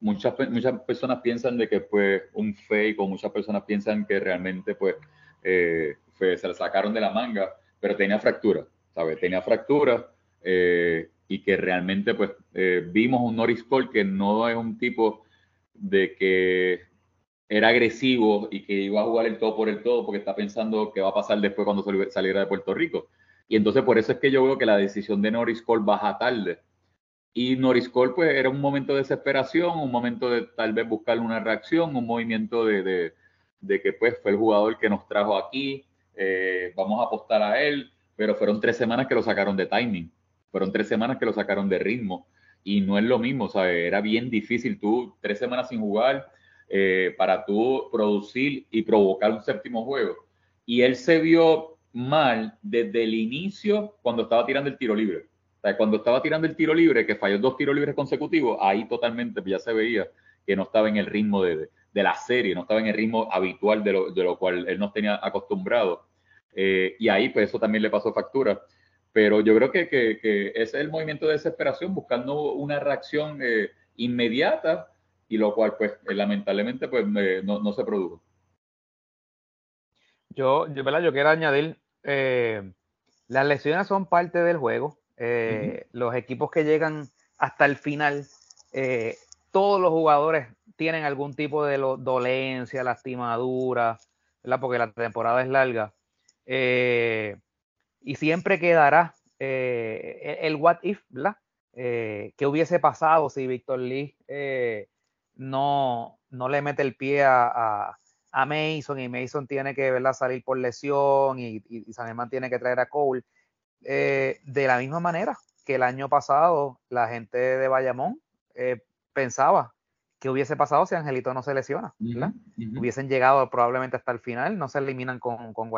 muchas, muchas personas piensan de que fue un fake o muchas personas piensan que realmente pues eh, se la sacaron de la manga, pero tenía fractura, ¿sabe? Tenía fractura eh, y que realmente pues vimos un Norris Cole que no es un tipo de que era agresivo y que iba a jugar el todo por el todo porque está pensando qué va a pasar después cuando saliera de Puerto Rico. Y entonces por eso es que yo veo que la decisión de Norris Cole baja tarde. Y Norris Cole pues era un momento de desesperación, un momento de tal vez buscar una reacción, un movimiento de, que pues fue el jugador que nos trajo aquí, eh, vamos a apostar a él, pero fueron tres semanas que lo sacaron de timing, fueron tres semanas que lo sacaron de ritmo y no es lo mismo, ¿sabes? Era bien difícil tú tres semanas sin jugar, eh, para tú producir y provocar un séptimo juego. Y él se vio mal desde el inicio cuando estaba tirando el tiro libre. Sea, cuando estaba tirando el tiro libre, que falló dos tiros libres consecutivos, ahí totalmente ya se veía que no estaba en el ritmo de, de la serie, no estaba en el ritmo habitual de lo, de lo cual él no tenía acostumbrado. Eh, y ahí, pues eso también le pasó factura. Pero yo creo que, que, que ese es el movimiento de desesperación, buscando una reacción eh, inmediata y lo cual pues eh, lamentablemente pues no, se produjo. Yo, ¿verdad? yo quiero añadir, las lesiones son parte del juego. Eh, los equipos que llegan hasta el final, todos los jugadores tienen algún tipo de dolencia, lastimadura, ¿verdad? porque la temporada es larga. y siempre quedará el, what if, ¿verdad? ¿Qué hubiese pasado si Víctor Lee no, no le mete el pie a, a, Mason y Mason tiene que ¿verdad? salir por lesión y, y, San Germán tiene que traer a Cole. Eh, de la misma manera que el año pasado la gente de Bayamón eh, pensaba que hubiese pasado si Angelito no se lesiona, Hubiesen llegado probablemente hasta el final, no se eliminan con, con.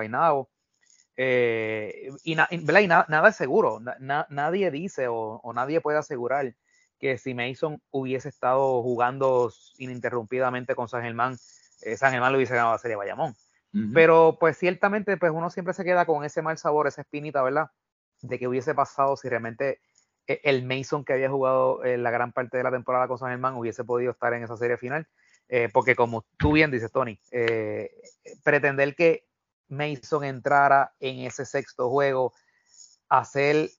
Eh, y, nada es seguro, nadie dice o, o, nadie puede asegurar que si Mason hubiese estado jugando ininterrumpidamente con San Germán, eh, San Germán lo hubiese ganado la serie Bayamón. Pero pues ciertamente pues uno siempre se queda con ese mal sabor, esa espinita, ¿verdad? De que hubiese pasado si realmente eh, el Mason que había jugado eh, la gran parte de la temporada con San Germán hubiese podido estar en esa serie final. porque como tú bien dices, Tony, pretender que Mason entrara en ese sexto juego, hacer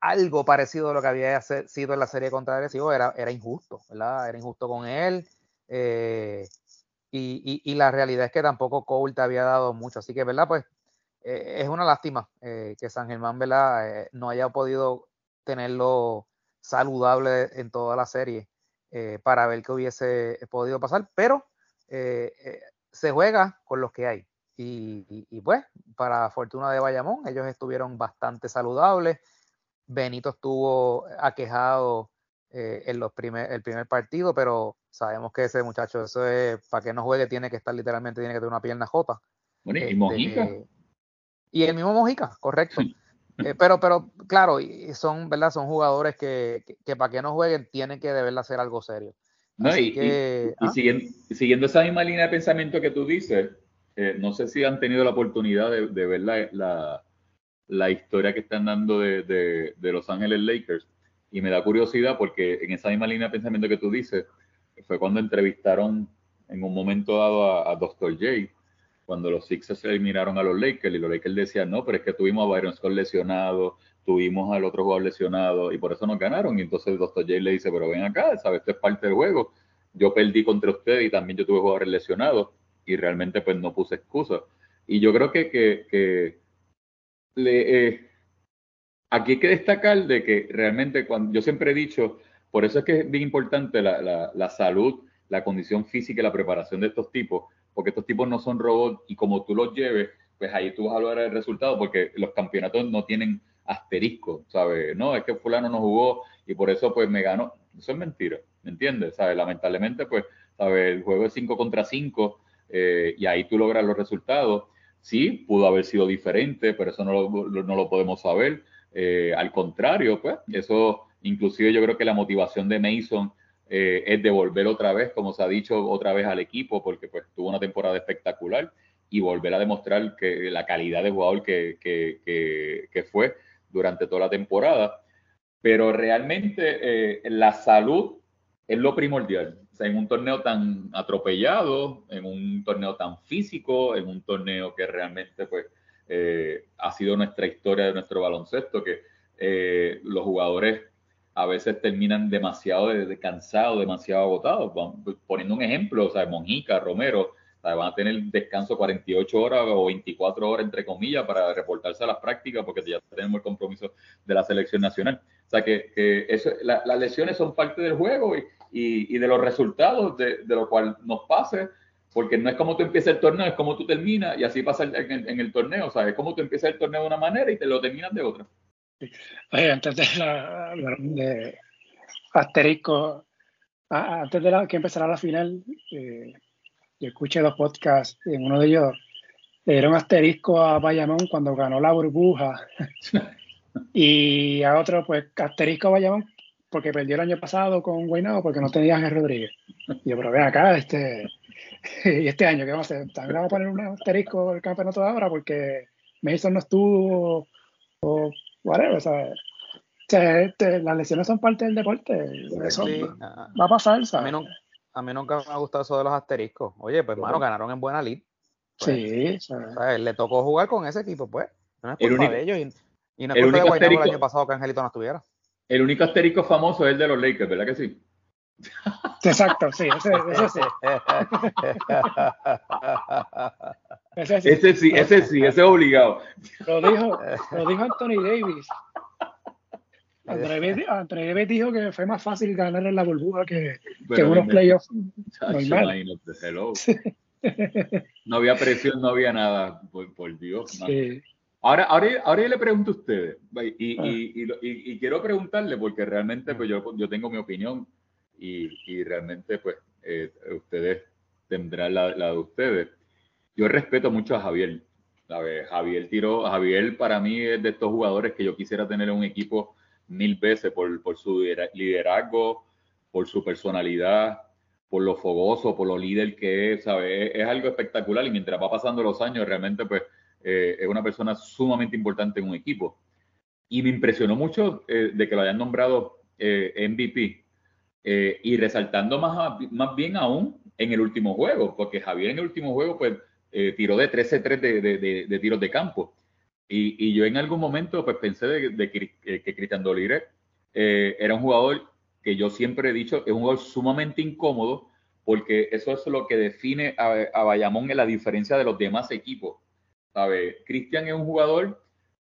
algo parecido a lo que había sido en la serie contra Agresivo era, era injusto, ¿verdad? Era injusto con él. Eh, y, la realidad es que tampoco Cole te había dado mucho. Así que, ¿verdad? Pues eh, es una lástima eh, que San Germán, ¿verdad? no haya podido tenerlo saludable en toda la serie para ver qué hubiese podido pasar. Pero se juega con los que hay. Y, y pues, para fortuna de Bayamón, ellos estuvieron bastante saludables Benito estuvo aquejado eh, en los primer, el primer partido, pero sabemos que ese muchacho, eso es, para que no juegue, tiene que estar literalmente, tiene que tener una pierna jota. Bueno, y este. Y el mismo Mojica, correcto. [laughs] Eh, pero, pero, claro, son, ¿verdad? Son jugadores que, que, para que no jueguen tienen que deber hacer algo serio. No, y, y, ¿ah? siguiendo, esa misma línea de pensamiento que tú dices, eh, no sé si han tenido la oportunidad de, de ver la, la historia que están dando de, de, Los Ángeles Lakers. Y me da curiosidad porque en esa misma línea de pensamiento que tú dices, fue cuando entrevistaron en un momento dado a, Dr. J, cuando los Sixers eliminaron a los Lakers y los Lakers decían, no, pero es que tuvimos a Byron Scott lesionado, tuvimos al otro jugador lesionado y por eso nos ganaron. Y entonces Dr. J le dice, pero ven acá, ¿sabes? Esto es parte del juego. Yo perdí contra usted y también yo tuve jugadores lesionados y realmente pues no puse excusa. Y yo creo que, que, que le, eh, aquí hay que destacar de que realmente cuando yo siempre he dicho, por eso es que es bien importante la, la salud, la condición física y la preparación de estos tipos, porque estos tipos no son robots y como tú los lleves, pues ahí tú vas a lograr el resultado, porque los campeonatos no tienen asterisco, ¿sabes? No, es que fulano no jugó y por eso pues me ganó. Eso es mentira, ¿me entiendes? ¿Sabes? Lamentablemente pues, ¿sabes? El juego es 5 contra 5 eh, y ahí tú logras los resultados. Sí, pudo haber sido diferente, pero eso no lo, no lo podemos saber. Eh, al contrario, pues, eso inclusive yo creo que la motivación de Mason eh, es de volver otra vez, como se ha dicho, otra vez al equipo, porque pues tuvo una temporada espectacular y volver a demostrar que la calidad de jugador que, que, que, fue durante toda la temporada. Pero realmente eh, la salud es lo primordial. O sea, en un torneo tan atropellado, en un torneo tan físico, en un torneo que realmente pues, eh, ha sido nuestra historia de nuestro baloncesto, que los jugadores a veces terminan demasiado de, cansados, demasiado agotados. Poniendo un ejemplo, o sea, Monjica, Romero, van a tener descanso 48 horas o 24 horas, entre comillas, para reportarse a las prácticas, porque ya tenemos el compromiso de la selección nacional. O sea, que, eso, las lesiones son parte del juego y, y, de los resultados de, de, lo cual nos pase, porque no es como tú empiezas el torneo, es como tú terminas, y así pasa en, el torneo. O sea, es como tú empiezas el torneo de una manera y te lo terminas de otra. Oye, antes de, la, de asterisco, antes de la, que empezara la final, eh, yo escuché dos podcasts, en uno de ellos era un asterisco a Bayamón cuando ganó la burbuja. [laughs] y a otro, pues, asterisco a Bayamón porque perdió el año pasado con Guaynabo porque no tenía a Rodríguez. Y yo, pero ven acá, este, [laughs] y este año, ¿qué vamos a hacer? También vamos a poner un asterisco el campeonato de ahora porque Mason no estuvo o whatever, ¿sabes? O sea, este, las lesiones son parte del deporte. Eso va a pasar, ¿sabes? a mí nunca me ha gustado eso de los asteriscos. Oye, pues, hermano, ganaron en buena lid. Pues, sí, ¿sabes? Le tocó jugar con ese equipo, pues. No es culpa de ellos. Y, no es culpa de Guaynabo el año pasado que Angelito no estuviera. El único asterisco famoso es el de los Lakers, ¿verdad que sí? Exacto, sí, ese, ese sí. ese sí. Ese sí, ese sí, ese es obligado. Lo dijo, lo dijo Anthony Davis Anthony Davis dijo que fue más fácil ganar en la burbuja que, que unos playoffs no había presión, no había nada, por, Dios. Ahora, ahora, ahora yo le pregunto a ustedes, y, ah. y, y, quiero preguntarle, porque realmente pues, yo, yo tengo mi opinión y, realmente pues eh, ustedes tendrán la, la, de ustedes. Yo respeto mucho a Javier. Javier tiró, Javier para mí es de estos jugadores que yo quisiera tener en un equipo mil veces por, por su liderazgo, por su personalidad, por lo fogoso, por lo líder que es, ¿sabes? Es, algo espectacular y mientras va pasando los años, realmente pues eh, es una persona sumamente importante en un equipo. Y me impresionó mucho eh, de que lo hayan nombrado MVP y resaltando más, más bien aún en el último juego, porque Javier en el último juego pues tiró de 13-3 de, de, de, tiros de campo. Y, yo en algún momento pues pensé de, que, que Cristian Dolire eh, era un jugador que yo siempre he dicho es un jugador sumamente incómodo porque eso es lo que define a, Bayamón en la diferencia de los demás equipos. ¿Sabe? Cristian es un jugador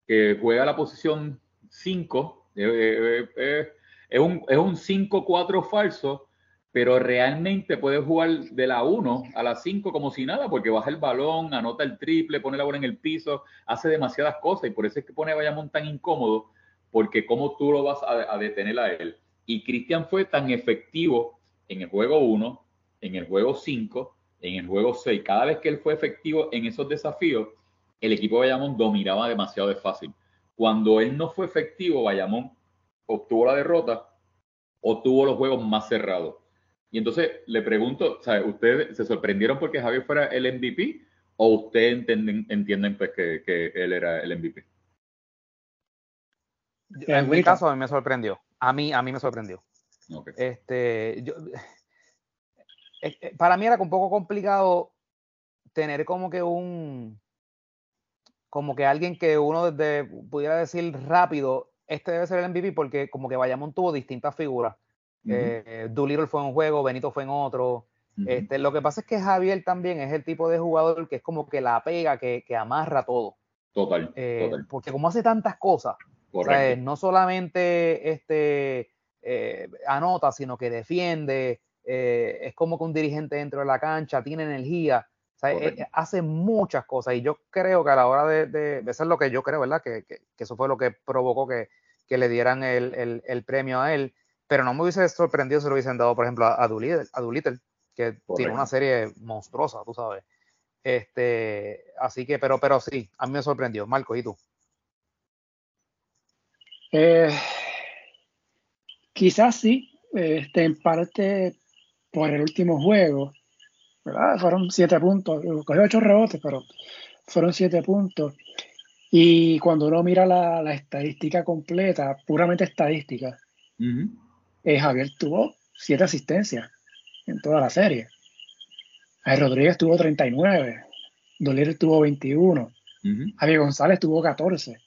que juega la posición 5, eh, eh, es un, es un 5-4 falso, pero realmente puede jugar de la 1 a la 5 como si nada, porque baja el balón, anota el triple, pone la bola en el piso, hace demasiadas cosas y por eso es que pone a Bayamón tan incómodo, porque cómo tú lo vas a, detener a él. Y Cristian fue tan efectivo en el juego 1, en el juego 5, en el juego 6. Cada vez que él fue efectivo en esos desafíos, el equipo de Bayamón dominaba demasiado de fácil. Cuando él no fue efectivo, Bayamón obtuvo la derrota, obtuvo los juegos más cerrados. Y entonces le pregunto, ¿ustedes se sorprendieron porque Javier fuera el MVP o ustedes entienden, entienden pues que, que, él era el MVP? En mi caso a mí me sorprendió. A mí, a mí me sorprendió. Este, yo, eh, eh, para mí era un poco complicado tener como que un, como que alguien que uno desde pudiera decir rápido, este debe ser el MVP porque como que Bayamón tuvo distintas figuras. Uh Doolittle fue en un juego, Benito fue en otro. este, lo que pasa es que Javier también es el tipo de jugador que es como que la pega, que, que amarra todo. Total, eh, Porque como hace tantas cosas, O sea, no solamente este, eh, anota, sino que defiende, es como que un dirigente dentro de la cancha, tiene energía, hace muchas cosas y yo creo que a la hora de, de, eso es lo que yo creo, ¿verdad? Que, que, eso fue lo que provocó que, que le dieran el, el, el, premio a él, pero no me hubiese sorprendido si lo hubiesen dado, por ejemplo, a, a Doolittle, que tiene una serie monstruosa, tú sabes. Este, así que, pero, pero sí, a mí me sorprendió. Marco, ¿y tú? Eh, quizás sí, este, en parte por el último juego, ¿verdad? Fueron siete puntos, cogió ocho rebotes, pero fueron siete puntos. Y cuando uno mira la, estadística completa, puramente estadística, eh, Javier tuvo siete asistencias en toda la serie. Rodríguez tuvo 39, Doler tuvo 21, Javier González tuvo 14.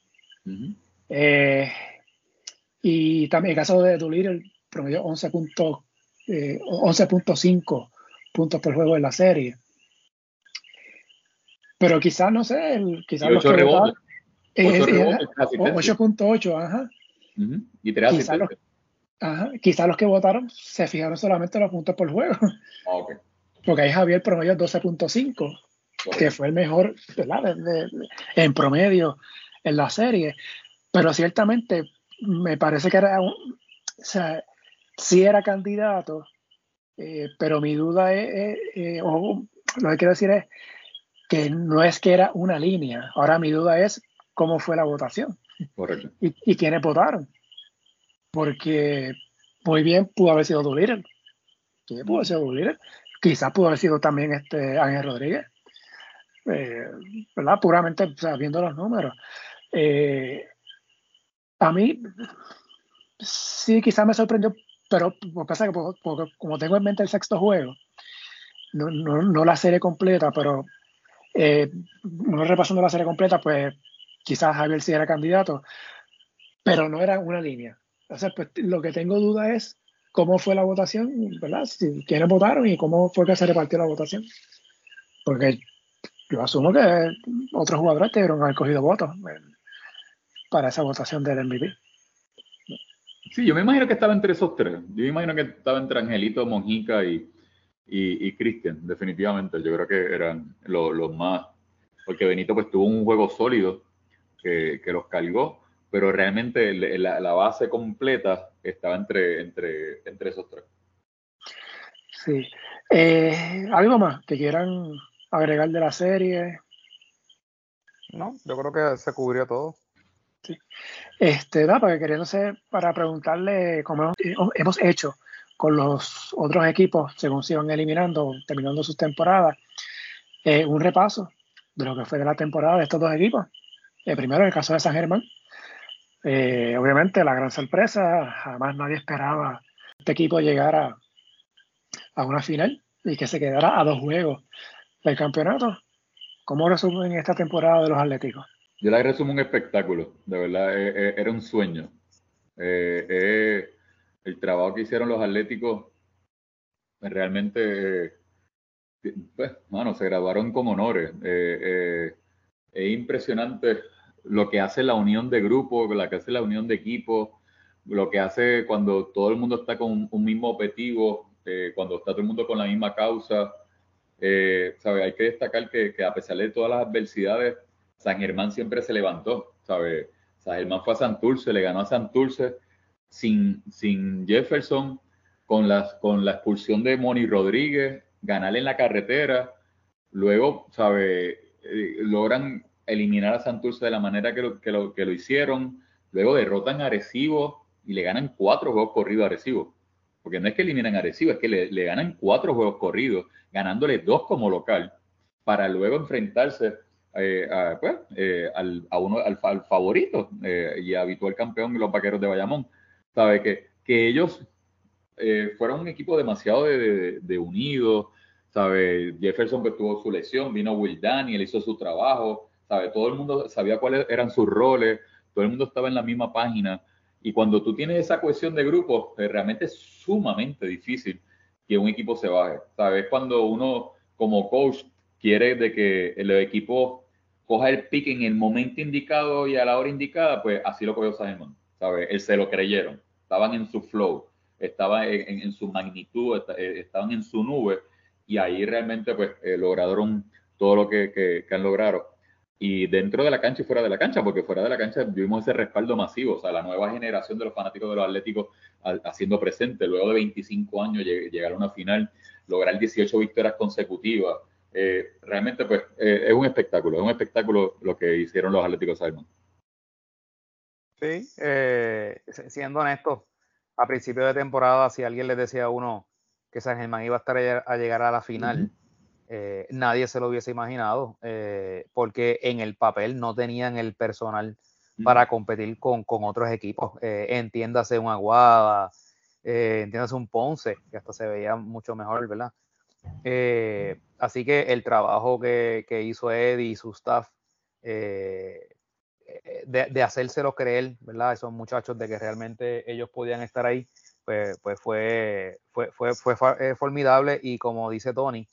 Eh, y también el caso de Dolir promedió 11.5 eh, 11 puntos por juego en la serie. Pero quizás, no sé, quizás los que 8.8, ajá. Y quizás los, ajá, quizás los que votaron se fijaron solamente en los puntos por juego. Ah, Porque ahí Javier promedio 12.5, que fue el mejor en promedio en la serie. Pero ciertamente me parece que era un, o sea, sí era candidato, eh, pero mi duda es, eh, o lo que quiero decir es que no es que era una línea. Ahora mi duda es cómo fue la votación. Correcto. Y, quiénes votaron. Porque muy bien pudo haber sido Doolittle. Sí, pudo haber sido Doolittle. Quizás pudo haber sido también este Ángel Rodríguez. Eh, ¿Verdad? Puramente viendo los números. a mí sí, quizás me sorprendió pero pasa que como tengo en mente el sexto juego, no, no, la serie completa, pero eh, uno repasando la serie completa, pues quizás Javier sí era candidato, pero no era una línea. Pues lo que tengo duda es cómo fue la votación, ¿verdad? Si, quiénes votaron y cómo fue que se repartió la votación. Porque yo asumo que otros jugadores debieron haber cogido votos eh, para esa votación del MVP. Sí, yo me imagino que estaba entre esos tres. Yo me imagino que estaba entre Angelito, Monjica y, y, Cristian, definitivamente. Yo creo que eran los, más. Porque Benito pues tuvo un juego sólido que, los cargó, pero realmente la, base completa estaba entre, entre, entre esos tres. Sí. Eh, ¿Algo más que quieran agregar de la serie? No, yo creo que se cubrió todo. Sí. Este, da, porque queriéndose para preguntarle cómo hemos hecho con los otros equipos según se iban eliminando, terminando sus temporadas, eh, un repaso de lo que fue de la temporada de estos dos equipos. Eh, primero, en el caso de San Germán, eh, obviamente la gran sorpresa, jamás nadie esperaba este equipo llegara a una final y que se quedara a dos juegos del campeonato. ¿Cómo resumen esta temporada de los Atléticos? Yo la resumo un espectáculo, de verdad, eh, eh, era un sueño. Eh, el trabajo que hicieron los Atléticos realmente, pues, bueno, se graduaron con honores. es impresionante lo que hace la unión de grupo, lo que hace la unión de equipo, lo que hace cuando todo el mundo está con un mismo objetivo, cuando está todo el mundo con la misma causa. ¿sabe? Hay que destacar que, a pesar de todas las adversidades, San Germán siempre se levantó, ¿sabes? San Germán fue a Santurce, le ganó a Santurce sin, sin Jefferson, con, las, con la expulsión de Moni Rodríguez, ganarle en la carretera, luego, ¿sabe? Eh, logran eliminar a Santurce de la manera que lo, que lo, que lo hicieron, luego derrotan a Arecibo y le ganan cuatro juegos corridos a Arecibo. Porque no es que eliminan a es que le, le ganan cuatro juegos corridos, ganándole dos como local, para luego enfrentarse eh, a, pues, eh, al, a uno, al, favorito eh, y habitual campeón los vaqueros de Bayamón. Sabe que, que ellos fueron un equipo demasiado de, de, unidos. Sabe, Jefferson pues, tuvo su lesión, vino Will Daniel, hizo su trabajo. Todo el mundo sabía cuáles eran sus roles, todo el mundo estaba en la misma página. Y cuando tú tienes esa cohesión de grupo, realmente es sumamente difícil que un equipo se baje. ¿Sabes? Cuando uno como coach quiere de que el equipo coja el pick en el momento indicado y a la hora indicada, pues así lo cogió Simon, ¿sabes? Él se lo creyeron, estaban en su flow, estaban en, su magnitud, eh, estaban en su nube y ahí realmente pues eh, lograron todo lo que, que, han logrado. Y dentro de la cancha y fuera de la cancha, porque fuera de la cancha vimos ese respaldo masivo, o sea, la nueva generación de los fanáticos de los Atléticos haciendo presente, luego de 25 años llegar a una final, lograr 18 victorias consecutivas, eh, realmente pues eh, es un espectáculo, es un espectáculo lo que hicieron los Atléticos Simon. Sí, eh, siendo honesto, a principio de temporada, si alguien les decía a uno que San Germán iba a estar a llegar a la final, nadie se lo hubiese imaginado, porque en el papel no tenían el personal para competir con, con otros equipos. entiéndase un Aguada, entiéndase un Ponce, que hasta se veía mucho mejor, ¿verdad? Eh, así que el trabajo que, hizo Eddie y su staff eh, de, de, hacérselo creer, ¿verdad? Esos muchachos de que realmente ellos podían estar ahí, pues, pues fue, fue, fue, fue eh, formidable y como dice Tony,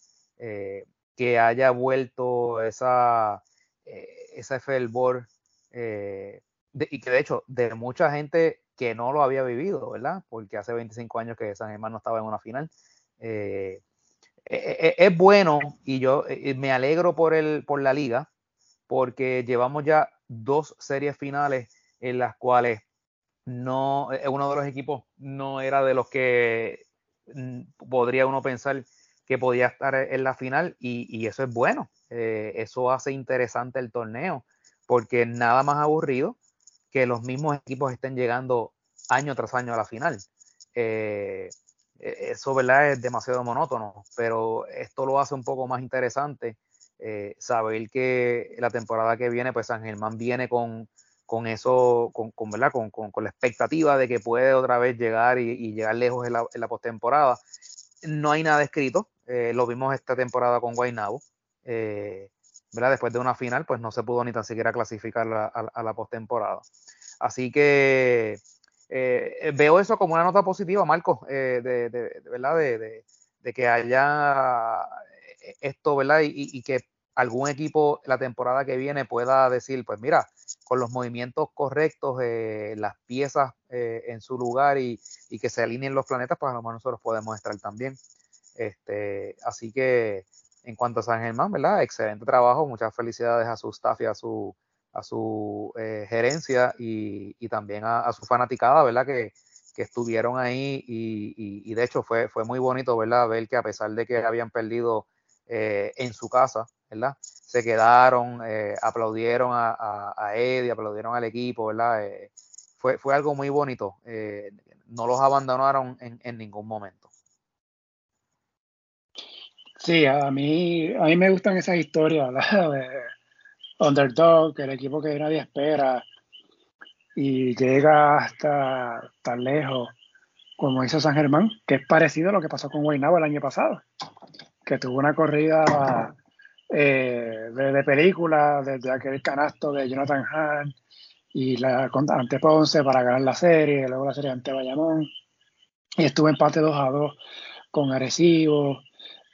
que haya vuelto esa, ese fervor y que de hecho de mucha gente que no lo había vivido, ¿verdad? Porque hace 25 años que San Germán no estaba en una final. Eh, e, e, e, es bueno y yo me alegro por, el, por la liga porque llevamos ya dos series finales en las cuales no uno de los equipos no era de los que mm, podría uno pensar que podía estar en la final y, eso es bueno. Eh, eso hace interesante el torneo porque nada más aburrido que los mismos equipos estén llegando año tras año a la final. Eh, e-, eso ¿verdad? es demasiado monótono, pero esto lo hace un poco más interesante. Eh, saber que la temporada que viene, pues San Germán viene con, con eso, con, con ¿verdad? Con, con, con, la expectativa de que puede otra vez llegar y, llegar lejos en la, en la postemporada. No hay nada escrito, eh, lo vimos esta temporada con Guaynabo. Eh, ¿verdad? Después de una final, pues no se pudo ni tan siquiera clasificar a, a la postemporada. Así que eh, eh, veo eso como una nota positiva, Marco, eh, de, ¿verdad? De, que haya esto, ¿verdad? Y, que algún equipo la temporada que viene pueda decir, pues mira, con los movimientos correctos, las piezas en su lugar y, que se alineen los planetas, pues a lo mejor nosotros podemos estar también. Este, así que en cuanto a San Germán, ¿verdad? Excelente trabajo, muchas felicidades a su staff y a su a su eh, gerencia y, también a, su fanaticada, ¿verdad? Que, estuvieron ahí y, de hecho fue, fue muy bonito, ¿verdad? Ver que a pesar de que habían perdido eh, en su casa, ¿verdad? Se quedaron, eh, aplaudieron a, a, Eddie, aplaudieron al equipo, ¿verdad? fue, fue algo muy bonito. no los abandonaron en, en ningún momento. Sí, a mí, a mí me gustan esas historias, ¿verdad? [laughs] underdog, el equipo que nadie espera y llega hasta tan lejos como hizo San Germán, que es parecido a lo que pasó con Guaynabo el año pasado, que tuvo una corrida eh, de, película desde aquel canasto de Jonathan Hahn y la ante Ponce para ganar la serie, luego la serie ante Bayamón, y estuvo empate 2 a 2 con Arecibo,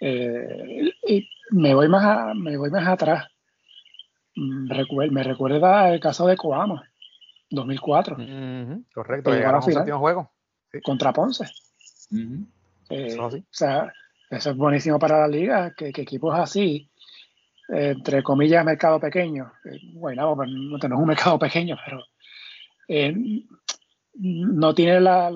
eh, y me voy más me voy más atrás. Mm, me recuerda el caso de Coama, 2004. correcto, llegaron a séptimo juego. Contra Ponce. Eh, o sea, eso es buenísimo para la liga, que, equipos así, entre comillas, mercado pequeño, bueno, pues, no, es un mercado pequeño, pero eh, no tiene la,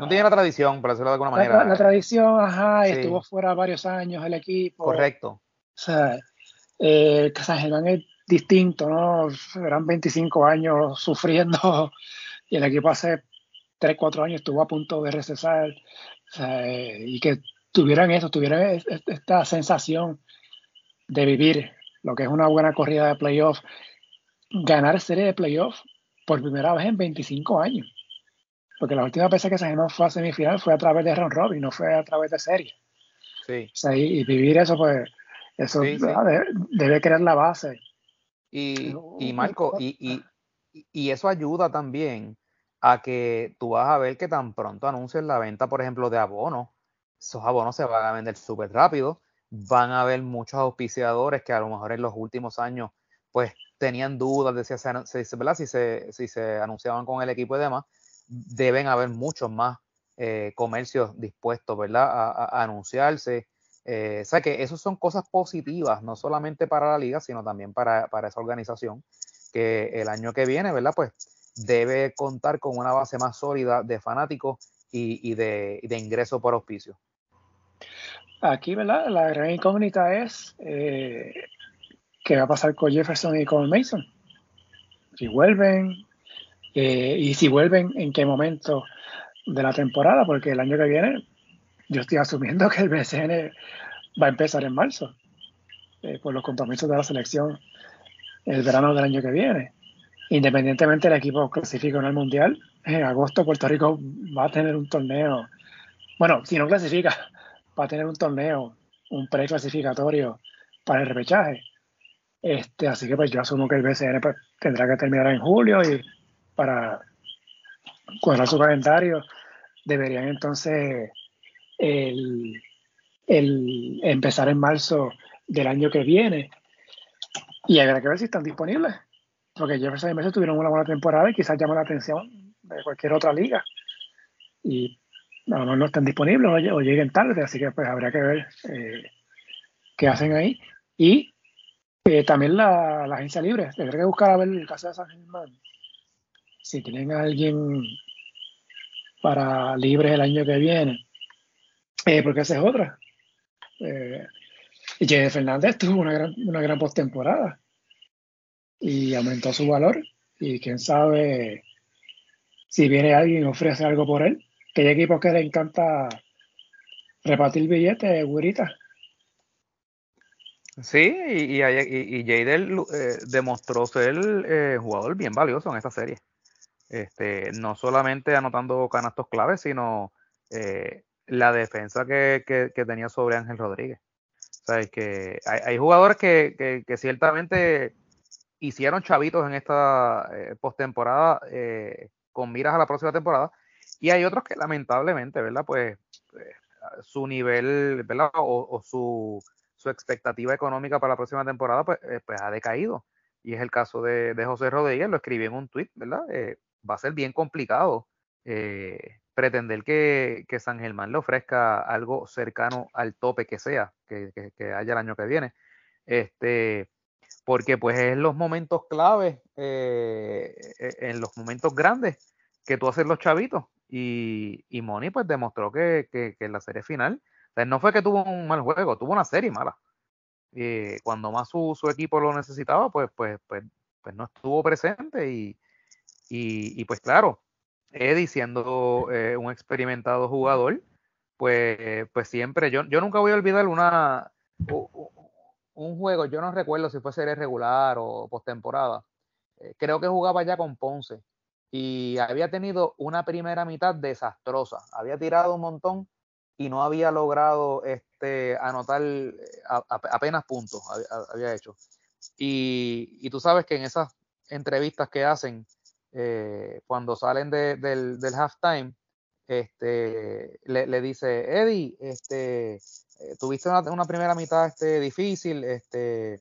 No tiene la tradición, por decirlo de alguna manera. La, tradición, ajá, estuvo fuera varios años el equipo. Correcto. O sea, eh, San Germán es distinto, ¿no? Eran 25 años sufriendo [laughs] y el equipo hace 3, 4 años estuvo a punto de recesar eh, y que tuvieran eso, tuvieran esta sensación de vivir lo que es una buena corrida de playoff, ganar serie de playoff por primera vez en 25 años. Porque la última vez que San Germán fue a semifinal fue a través de round robin, no fue a través de serie. Sí. y vivir eso, pues, eso Debe, crear la base. Y, y Marco, y, y, eso ayuda también a que tú vas a ver que tan pronto anuncien la venta, por ejemplo, de abonos, esos abonos se van a vender súper rápido. van a haber muchos auspiciadores que a lo mejor en los últimos años pues tenían dudas de si se, ¿verdad? Si, se, si se anunciaban con el equipo y demás, deben haber muchos más eh, comercios dispuestos ¿verdad? A, anunciarse. Eh, o sea que esas son cosas positivas, no solamente para la liga, sino también para, para esa organización, que el año que viene, ¿verdad? Pues debe contar con una base más sólida de fanáticos y, de, de ingresos por auspicio. Aquí, ¿verdad? La gran incógnita es eh, qué va a pasar con Jefferson y con Mason. Si vuelven, eh, y si vuelven, en qué momento de la temporada, porque el año que viene yo estoy asumiendo [laughs] que el BCN va a empezar en marzo, eh, por los compromisos de la selección el verano del año que viene. Independientemente del equipo clasifique en el Mundial, en agosto Puerto Rico va a tener un torneo, bueno, si no clasifica, [laughs] va a tener un torneo, un preclasificatorio para el repechaje. Este, así que pues yo asumo que el BCN pues, tendrá que terminar en julio y para cuadrar su calendario deberían entonces el, empezar en marzo del año que viene y habrá que ver si están disponibles porque Jefferson y Messi tuvieron una buena temporada y quizás llama la atención de cualquier otra liga y a lo mejor no están disponibles o, lleguen tarde, así que pues habría que ver eh, qué hacen ahí. Y eh, también la, agencia libre, tendré que buscar a ver el caso de San Germán. Si tienen a alguien para libre el año que viene, eh, porque esa es otra. Eh, Jay Fernández tuvo una gran, una gran postemporada y aumentó su valor. Y quién sabe si viene alguien y ofrece algo por él, que hay equipos que le encanta repartir billetes, güerita. Sí, y, y, y, Jadel eh, demostró ser eh, jugador bien valioso en esta serie. Este, no solamente anotando canastos claves, sino eh, la defensa que, que, tenía sobre Ángel Rodríguez. O sea, es que hay, hay jugadores que, que, ciertamente hicieron chavitos en esta postemporada con miras a la próxima temporada, y hay otros que lamentablemente, ¿verdad? Pues, pues su nivel, ¿verdad? O, su, su, expectativa económica para la próxima temporada, pues, eh, pues ha decaído. Y es el caso de, José Rodríguez, lo escribí en un tweet, ¿verdad? Eh, va a ser bien complicado eh, pretender que, San Germán le ofrezca algo cercano al tope que sea, que, haya el año que viene. Este, porque pues es los momentos claves, e, en los momentos grandes, que tú haces los chavitos. Y, y Moni pues demostró que, que, en la serie final, no fue que tuvo un mal juego, tuvo una serie mala. y cuando más su, su, equipo lo necesitaba, pues, pues, pues, pues no estuvo presente y, y, pues claro, Eddie siendo eh, un experimentado jugador, pues, pues siempre, yo, yo nunca voy a olvidar una, un juego, yo no recuerdo si fue serie regular o postemporada, eh, creo que jugaba ya con Ponce y había tenido una primera mitad desastrosa. Había tirado un montón y no había logrado este, anotar eh, apenas puntos, había, hecho. Y, tú sabes que en esas entrevistas que hacen eh, cuando salen del, del halftime, este, le, dice, Eddie, este, eh, tuviste una, primera mitad este, difícil, este,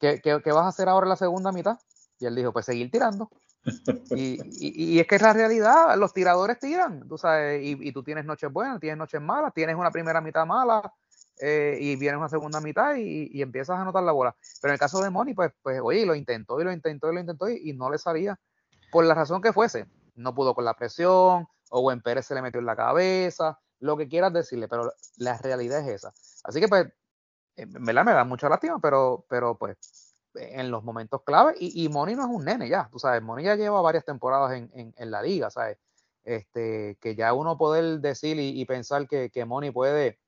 ¿qué, qué vas a hacer ahora en la segunda mitad? Y él dijo, pues seguir tirando. [laughs] Y, es que es la realidad, los tiradores tiran, tú sabes, y, tú tienes noches buenas, tienes noches malas, tienes una primera mitad mala eh, y vienes una segunda mitad y, empiezas a anotar la bola. Pero en el caso de Moni, pues, pues oye, lo intentó y lo intentó y lo intentó y, no le salía, por la razón que fuese. No pudo con la presión, o Buen Pérez se le metió en la cabeza, lo que quieras decirle, pero la realidad es esa. Así que pues, ¿verdad? Me da mucha lástima, pero, pero pues en los momentos clave. Y, y Moni no es un nene ya, tú sabes, Moni ya lleva varias temporadas en, en, la liga, ¿sabes? Este, que ya uno poder decir y, pensar que, que Moni puede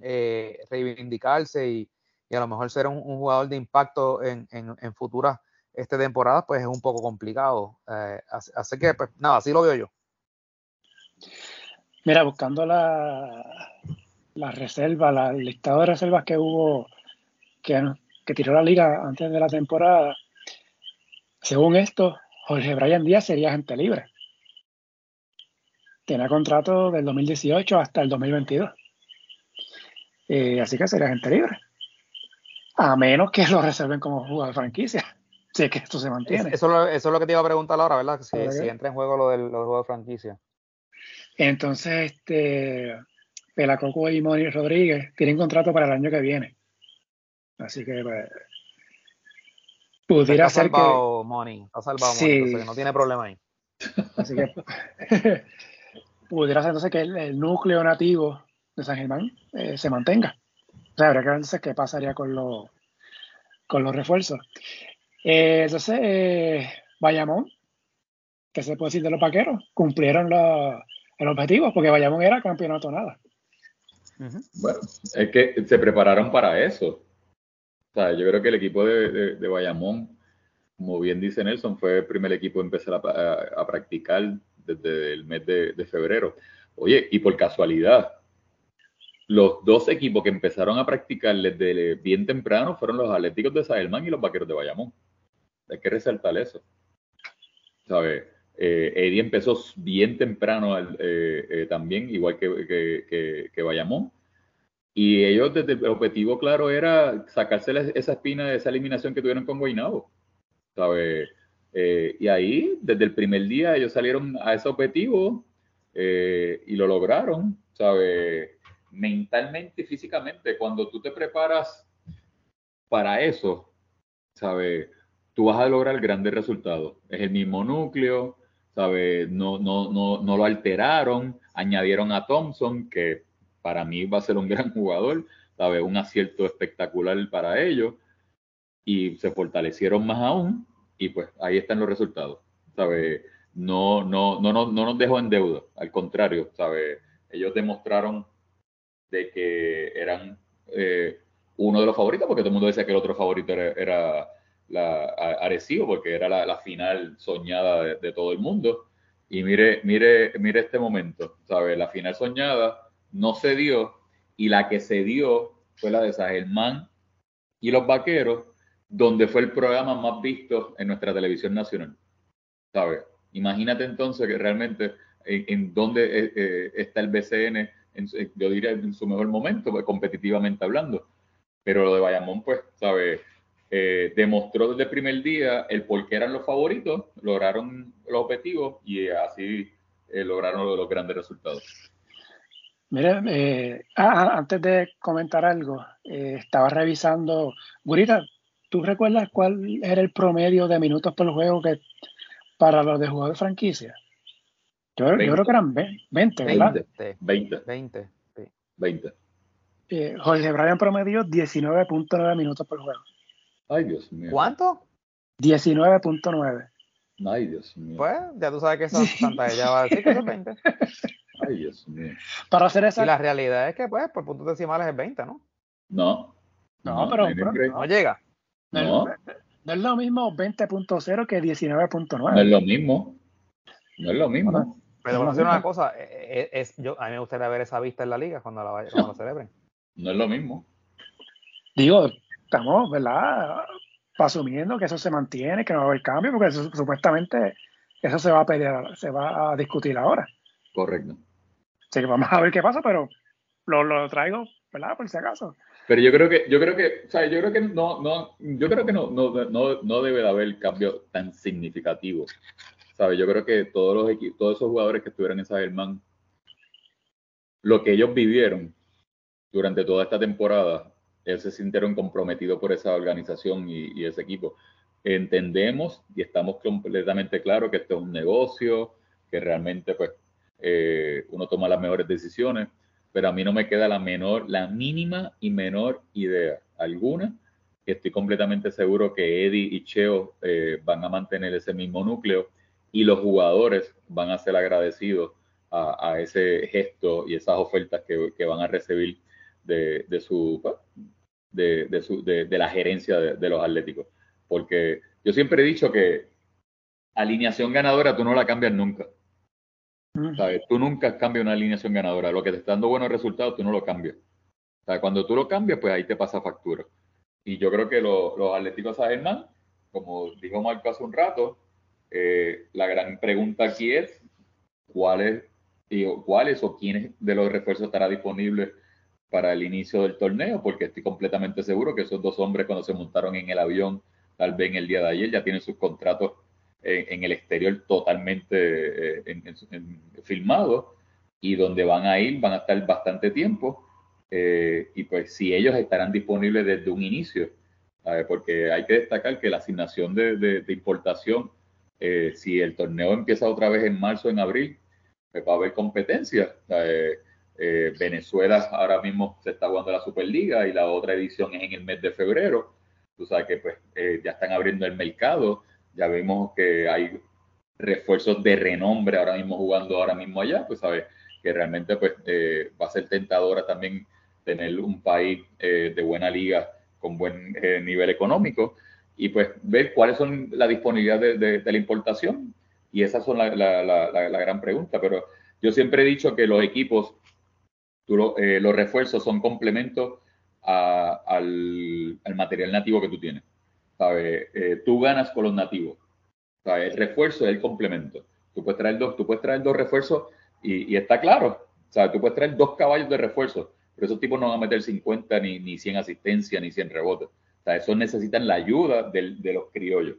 eh, reivindicarse y, y, a lo mejor ser un, jugador de impacto en, en, futuras este, temporadas, pues es un poco complicado. Eh, así, que, pues nada, así lo veo yo. Mira, buscando la, la reserva, la, el listado de reservas que hubo, que que tiró la liga antes de la temporada, según esto, Jorge Brian Díaz sería agente libre. Tiene contrato del 2018 hasta el 2022. Eh, así que sería gente libre. A menos que lo reserven como jugador de franquicia. [laughs] Si es que esto se mantiene. Eso, eso, es lo que te iba a preguntar ahora, ¿verdad? Si, si entra en juego lo del, juego de franquicia. Entonces, este Pelacoco y Moni Rodríguez tienen contrato para el año que viene. Así que pues, pudiera ser que. Money, ha salvado sí. no tiene problema ahí. Así que [laughs] pudiera ser entonces que el, núcleo nativo de San Germán eh, se mantenga. O sea, habría que ver qué pasaría con los con los refuerzos. Eh, entonces, eh, Bayamón, ¿qué se puede decir de los vaqueros? Cumplieron el objetivo, porque Bayamón era campeonato nada. Bueno, es que se prepararon para eso. Sea, yo creo que el equipo de, de, Bayamón, como bien dice Nelson, fue el primer equipo que empezar a, practicar desde el mes de, febrero. Oye, y por casualidad, los dos equipos que empezaron a practicar desde bien temprano fueron los Atléticos de Saelman y los Vaqueros de Bayamón. Hay que resaltar eso. ¿Sabes? Eh, Eddie empezó bien temprano eh, eh, también, igual que, que, Bayamón. Y ellos, desde el objetivo claro era sacarse esa espina de esa eliminación que tuvieron con Guaynabo. ¿Sabe? y ahí, desde el primer día, ellos salieron a ese objetivo y lo lograron, ¿sabe? Mentalmente y físicamente. Cuando tú te preparas para eso, ¿sabe? Tú vas a lograr grandes resultados. Es el mismo núcleo, ¿sabe? No, no, no, no lo alteraron, añadieron a Thompson, que para mí va a ser un [laughs] gran jugador, ¿sabe? Un acierto espectacular para ellos, y se fortalecieron más aún, y pues ahí están los resultados, ¿sabe? No, no, no, no, no nos dejó en deuda, al contrario, ¿sabe? Ellos demostraron de que eran eh, uno de los favoritos, porque todo el mundo decía que el otro favorito era la Arecibo, porque era la, final soñada de, todo el mundo. Y mire, mire, mire este momento, ¿sabe? La final soñada no se dio y la que se dio fue la de Sagelman y los Vaqueros, donde fue el programa más visto en nuestra televisión nacional. ¿Sabe? Imagínate entonces que realmente en, dónde eh, eh, está el BCN, yo diría en su mejor momento, pues, competitivamente hablando. Pero lo de Bayamón, pues, ¿sabe? Eh, demostró desde el primer día el por qué eran los favoritos, lograron los objetivos y así eh, lograron los, grandes resultados. Mira, eh, ah, ah, antes de comentar algo, estaba revisando, Gurita, ¿tú recuerdas cuál era el promedio de minutos por juego que para los de jugadores de franquicia? Yo, creo que eran 20, ¿verdad? 20. 20. 20. Jorge Brian promedio 19.9 minutos por juego. Ay, Dios mío. ¿Cuánto? 19.9. Ay, Dios mío. Pues ya tú sabes que esa pantalla va a decir que es [laughs] 20. Ay, Dios mío. Para hacer esa. Y la realidad es que, pues, por puntos decimales es 20, ¿no? No. No, pero, no llega. No. No, es lo mismo 20.0 que 19.9. No es lo mismo. No es lo mismo. pero vamos a decir una cosa, eh, eh, es, yo, a mí me gustaría ver esa vista en la liga cuando la, cuando la celebren. No es lo mismo. Digo, estamos, ¿verdad? Asumiendo que eso se mantiene, que no va a haber cambio, porque supuestamente eso se va a pelear, se va a discutir ahora. Correcto. Así que vamos a ver qué pasa, pero lo, lo traigo, ¿verdad? Por si acaso. Pero yo creo que, yo creo que, o sea, yo creo que no, no, yo creo que no, no, no, no debe de haber cambio tan significativo. ¿Sabes? Yo creo que todos los todos esos jugadores que estuvieron en Sagerman, lo que ellos vivieron durante toda esta temporada ellos se sintieron comprometidos por esa organización y, ese equipo. Entendemos y estamos completamente claros que esto es un negocio, que realmente pues eh, uno toma las mejores decisiones, pero a mí no me queda la menor, la mínima y menor idea alguna. Estoy completamente seguro que Eddie y Cheo eh, van a mantener ese mismo núcleo y los jugadores van a ser agradecidos a, ese gesto y esas ofertas que, van a recibir de, de su, de, la gerencia de, los Atléticos. Porque yo siempre he dicho que alineación ganadora tú no la cambias nunca. ¿Sabes? Tú nunca cambias una alineación ganadora. Lo que te está dando buenos resultados, tú no lo cambias. Cuando tú lo cambias, pues ahí te pasa factura. Y yo creo que los Atléticos San Germán, como dijo Marco hace un rato, eh, la gran pregunta aquí es cuáles, cuáles o quiénes de los refuerzos estará disponibles para el inicio del torneo, porque estoy completamente seguro que esos dos hombres cuando se montaron en el avión, tal vez en el día de ayer, ya tienen sus contratos en, el exterior totalmente eh, filmados y donde van a ir van a estar bastante tiempo eh, y pues si ellos estarán disponibles desde un inicio, porque hay que destacar que la asignación de, importación, eh, si el torneo empieza otra vez en marzo, en abril, pues va a haber competencia. Venezuela ahora mismo se está jugando la Superliga y la otra edición es en el mes de febrero. Tú sabes que pues ya están abriendo el mercado ya vemos que hay refuerzos de renombre ahora mismo jugando ahora mismo allá, pues sabes que realmente pues eh, va a ser tentadora también tener un país eh, de buena liga con buen eh, nivel económico y pues ver cuáles son la disponibilidad de, la importación y esas son la, la, gran pregunta, pero yo siempre he dicho que los equipos, los refuerzos son complementos al, al material nativo que tú tienes. ¿Sabes? Eh, tú ganas con los nativos. ¿sabes? El refuerzo es el complemento. Tú puedes traer dos, tú puedes traer dos refuerzos y, está claro. ¿sabes? Tú puedes traer dos caballos de refuerzo, pero esos tipos no van a meter 50 ni, ni 100 asistencias ni 100 rebotes. Sea, esos necesitan la ayuda de, de los criollos,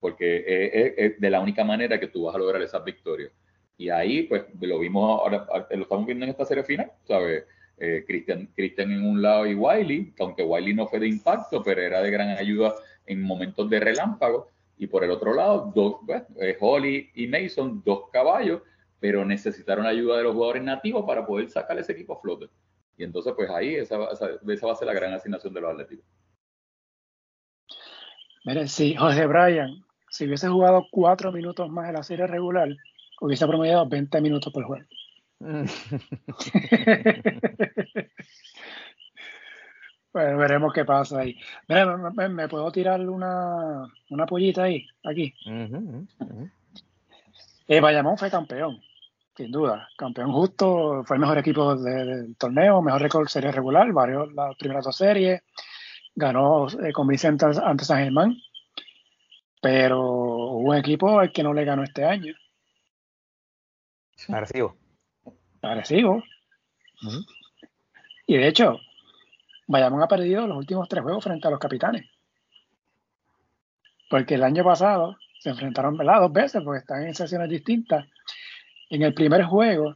porque es, de la única manera que tú vas a lograr esas victorias. Y ahí, pues, lo vimos ahora, lo estamos viendo en esta serie final, ¿sabes? Eh, Christian, Christian en un lado y Wiley, aunque Wiley no fue de impacto, pero era de gran ayuda en momentos de relámpago. Y por el otro lado, dos, eh, Holly y Mason, dos caballos, pero necesitaron ayuda de los jugadores nativos para poder sacar ese equipo a flote. Y entonces, pues ahí esa, esa, va a ser la gran asignación de los atléticos. Miren, si José Bryan, si hubiese jugado cuatro minutos más en la serie regular, hubiese promediado 20 minutos por juego. [laughs] Bueno, veremos qué pasa ahí. Mira, ¿me, puedo tirar una, una pollita ahí? Aquí. Eh, Bayamón fue campeón, sin duda. Campeón justo, fue el mejor equipo del torneo, mejor récord serie regular, varios las primeras dos series. Ganó eh, con Vicente ante San Germán. Pero hubo un equipo al que no le ganó este año. Agresivo. Agresivo. Y de hecho, Bayamón ha perdido los últimos tres juegos frente a los capitanes. Porque el año pasado se enfrentaron dos veces, porque están en sesiones distintas. En el primer juego,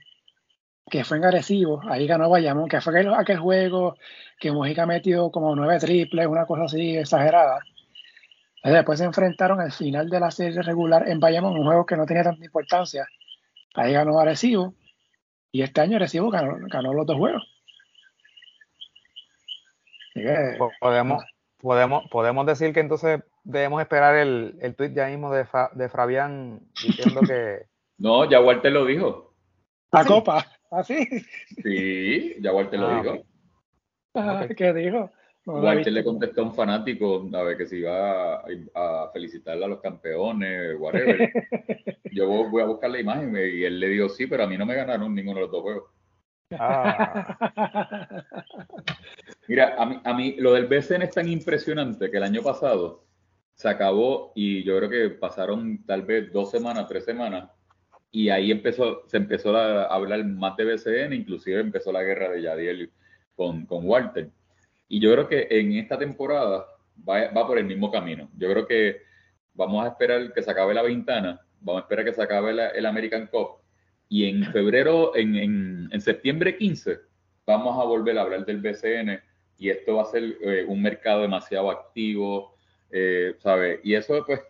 que fue en agresivo, ahí ganó Bayamón, que fue aquel, juego que Mojica metió como nueve triples, una cosa así exagerada. Después se enfrentaron al final de la serie regular en Bayamón, un juego que no tenía tanta importancia. Ahí ganó Arecibo. Y este año Arecibo ganó los dos juegos podemos, podemos, podemos decir que entonces debemos esperar el, el tweet ya mismo de, de Fabián diciendo que. [laughs] No, ya Walter lo dijo. La copa, así. Sí, ya Walter lo ah, dijo. Ah, ¿Qué dijo? Walter le contestó a un fanático a ver que se iba a, a felicitarle a los campeones, whatever. [laughs] Yo voy a buscar la imagen y él le dijo sí, pero a mí no me ganaron ninguno de los dos juegos. Ah. [laughs] Mira, a mí, a mí lo del BCN es tan impresionante que el año pasado se acabó y yo creo que pasaron tal vez dos semanas, tres semanas y ahí empezó, se empezó a hablar más de BCN, inclusive empezó la guerra de Yadiel con, con Walter. Y yo creo que en esta temporada va, va por el mismo camino. Yo creo que vamos a esperar que se acabe la ventana, vamos a esperar que se acabe el American Cup y en febrero, en, en, septiembre 15, vamos a volver a hablar del BCN y esto va a ser eh, un mercado demasiado activo, eh, ¿sabes? Y eso pues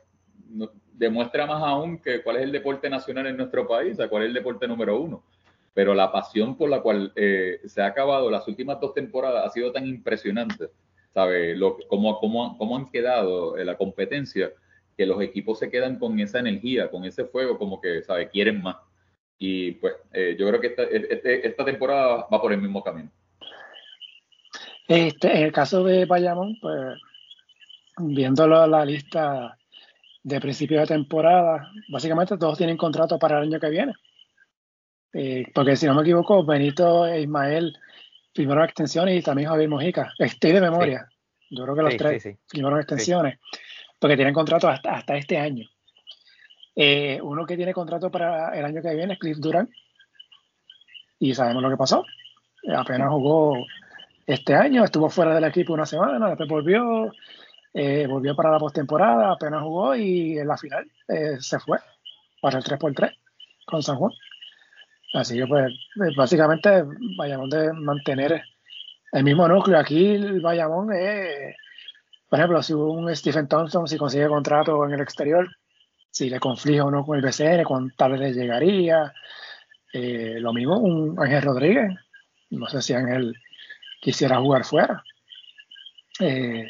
demuestra más aún que cuál es el deporte nacional en nuestro país, cuál es el deporte número uno. Pero la pasión por la cual eh, se ha acabado las últimas dos temporadas ha sido tan impresionante, ¿sabes? Lo, cómo, cómo, cómo han quedado en la competencia, que los equipos se quedan con esa energía, con ese fuego, como que, ¿sabes? Quieren más. Y pues eh, yo creo que esta, este, esta temporada va por el mismo camino. Este, en el caso de Bayamón, pues viéndolo la lista de principio de temporada, básicamente todos tienen contrato para el año que viene. Eh, porque si no me equivoco, Benito e Ismael firmaron extensiones y también Javier Mojica. Estoy de memoria. Yo creo que los tres firmaron extensiones porque tienen contrato hasta, hasta este año. Eh, uno que tiene contrato para el año que viene es Cliff Durant. Y sabemos lo que pasó. Apenas jugó este año, estuvo fuera del equipo una semana, después volvió, eh, volvió para la postemporada, apenas jugó y en la final eh, se fue para el 3x3 con San Juan. Así que pues básicamente vayamos de mantener el mismo núcleo. Aquí el Bayamón es, por ejemplo, si un Stephen Thompson, si consigue contrato en el exterior, si le conflige o no con el BCN, con tal vez llegaría. Eh, lo mismo un Ángel Rodríguez. No sé si Ángel quisiera jugar fuera. Eh,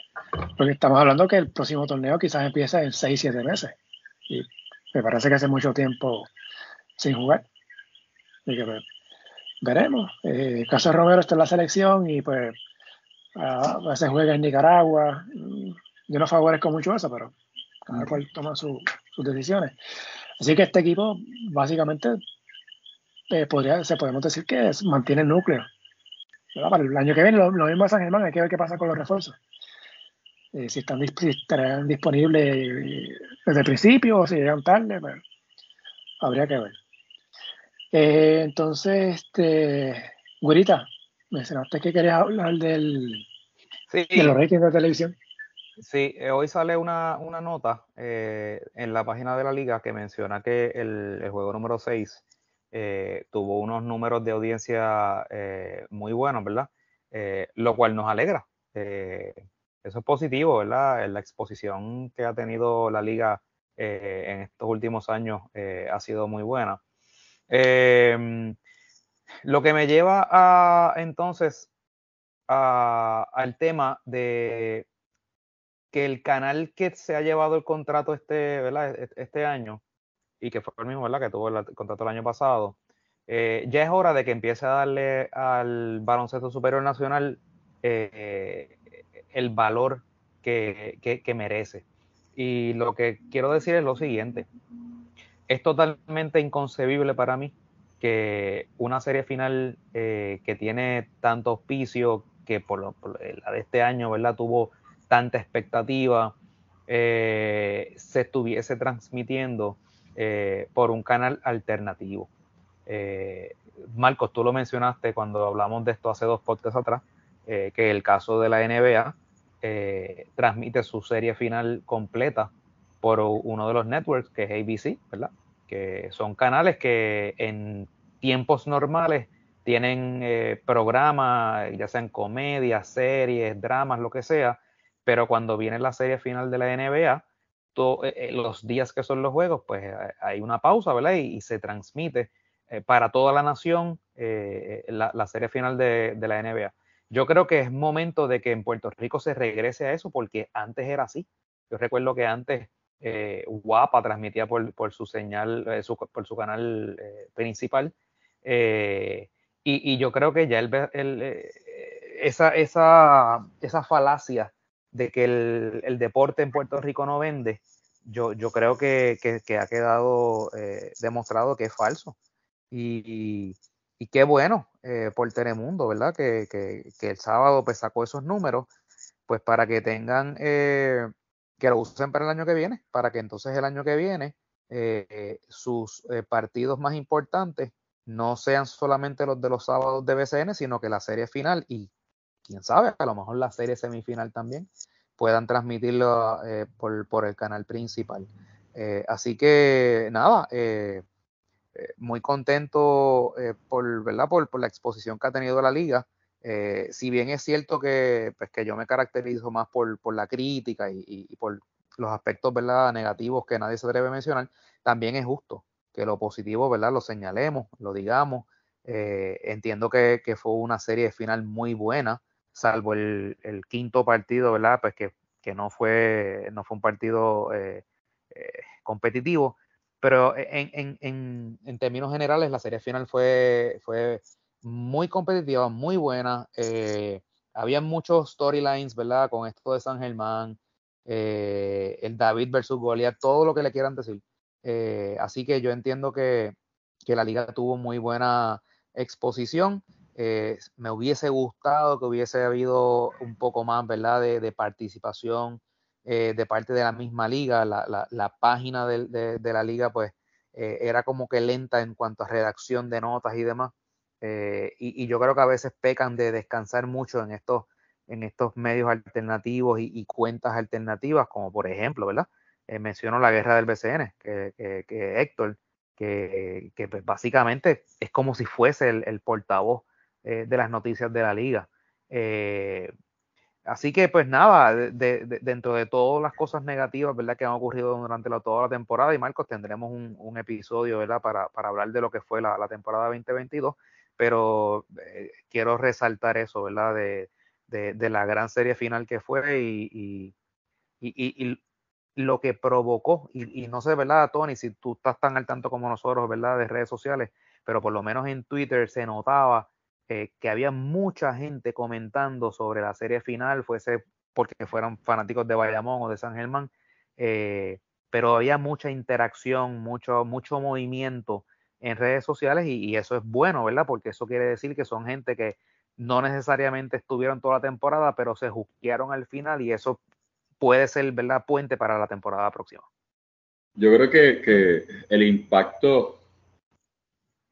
porque estamos hablando que el próximo torneo quizás empieza en 6-7 meses. Y me parece que hace mucho tiempo sin jugar. Así que pues, veremos. Eh, Caso Romero está en la selección y pues a veces juega en Nicaragua. Yo no favorezco mucho eso, pero cada cual toma sus decisiones. Así que este equipo básicamente eh, podría, se podemos decir que mantiene el núcleo. Para el año que viene, lo, mismo de San Germán, hay que ver qué pasa con los refuerzos. Eh, si están estarán disponibles desde el principio o si llegan tarde, pues, habría que ver. Eh, entonces, este, Güerita, mencionaste que querías hablar del, de los ratings de televisión. Sí, eh, hoy sale una, nota eh, en la página de la liga que menciona que el, juego número 6 tuvo unos números de audiencia muy buenos, ¿verdad? lo cual nos alegra. eso es positivo, ¿verdad? La exposición que ha tenido la liga en estos últimos años ha sido muy buena. Em, lo que me lleva a entonces al tema de que el canal que se ha llevado el contrato este, e-, este año y que fue el mismo ¿verdad? que tuvo el contrato el año pasado, eh, ya es hora de que empiece a darle al baloncesto superior nacional eh, el valor que, que merece. Y lo que quiero decir es lo siguiente es totalmente inconcebible para mí que una serie final eh, que tiene tanto auspicio, que por, la de este año, ¿verdad? Tuvo tanta expectativa, se estuviese transmitiendo eh, por un canal alternativo. Marcos, tú lo mencionaste cuando hablamos de esto hace dos podcasts atrás, que el caso de la NBA transmite su serie final completa por uno de los networks, que es ABC, ¿verdad? Que son canales que en tiempos normales tienen eh, programas, ya sean comedias, series, dramas, lo que sea, pero cuando viene la serie final de la NBA, eh, eh, los días que son los juegos, pues hay una pausa, ¿verdad? Y, se transmite para toda la nación la, serie final de, la NBA. Yo creo que es momento de que en Puerto Rico se regrese a eso porque antes era así. Yo recuerdo que antes eh, Guapa transmitía por, su señal, eh, por su canal eh, principal. Y, yo creo que ya esa, falacia de que el, deporte en Puerto Rico no vende, yo, yo creo que, ha quedado demostrado que es falso. Y, qué bueno por Telemundo, ¿verdad? Que, que, el sábado pues, sacó esos números, pues para que tengan que lo usen para el año que viene, para que entonces el año que viene eh, sus eh, partidos más importantes no sean solamente los de los sábados de BCN, sino que la serie final y quién sabe, a lo mejor la serie semifinal también puedan transmitirlo eh, por, el canal principal. así que nada, muy contento por, ¿verdad? Por, la exposición que ha tenido la liga. Eh, si bien es cierto que, pues, que yo me caracterizo más por, la crítica y, por los aspectos ¿verdad? negativos que nadie se atreve a mencionar, también es justo que lo positivo ¿verdad? lo señalemos, lo digamos. Eh, entiendo que, que, fue una serie de final muy buena, salvo el, el quinto partido, ¿verdad? Pues que, que, no, fue, no fue un partido eh, competitivo, pero en, en, en, términos generales la serie final fue, fue muy competitiva, muy buena. Eh, había muchos storylines, ¿verdad? Con esto de San Germán, eh, el David versus Goliath, todo lo que le quieran decir. Eh, así que yo entiendo que, la liga tuvo muy buena exposición. Me hubiese gustado que hubiese habido un poco más, ¿verdad? De, participación de parte de la misma liga. La, página de, de, la liga, pues, era como que lenta en cuanto a redacción de notas y demás. Eh, y, yo creo que a veces pecan de descansar mucho en estos, en estos medios alternativos y, cuentas alternativas, como por ejemplo, ¿verdad? Eh, menciono la guerra del BCN, que, Héctor, que, pues, básicamente es como si fuese el, portavoz eh, de las noticias de la liga. Así que, pues nada, dentro de todas las cosas negativas, ¿verdad? Que han ocurrido durante toda la temporada, y Marcos, tendremos un, episodio, ¿verdad? Para, hablar de lo que fue la, temporada 2022, pero eh, quiero resaltar eso, ¿verdad? De, la gran serie final que fue y, lo que provocó, y, no sé, ¿verdad, Tony? Si tú estás tan al tanto como nosotros, ¿verdad? De redes sociales, pero por lo menos en Twitter se notaba eh, que había mucha gente comentando sobre la serie final, fuese porque fueran fanáticos de Bayamón o de San Germán, eh, pero había mucha interacción, mucho, mucho movimiento en redes sociales y, eso es bueno, ¿verdad? Porque eso quiere decir que son gente que no necesariamente estuvieron toda la temporada, pero se juzgaron al final y eso puede ser, ¿verdad? Puente para la temporada próxima. Yo creo que, el impacto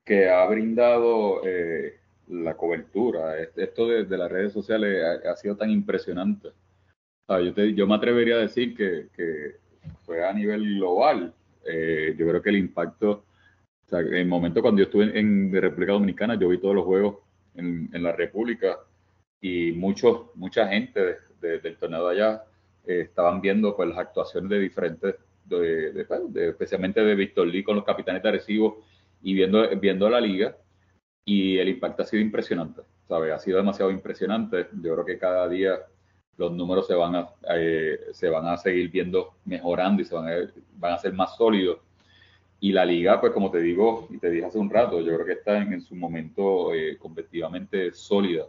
que ha brindado eh, la cobertura. Esto de, las redes sociales ha, sido tan impresionante. yo, yo, me atrevería a decir que, fue a nivel global. Eh, yo creo que el impacto, en el momento cuando yo estuve en, República Dominicana, yo vi todos los juegos en, la República y muchos, mucha gente del torneo de allá eh, estaban viendo pues, las actuaciones de diferentes, de, pues, especialmente de Víctor Lee con los capitanes de Arecibo y viendo, viendo la liga y el impacto ha sido impresionante, ¿sabes? Ha sido demasiado impresionante. Yo creo que cada día los números se van a, eh, se van a seguir viendo mejorando y se van a, van a ser más sólidos. Y la liga, pues como te digo y te dije hace un rato, yo creo que está en, su momento eh, competitivamente sólida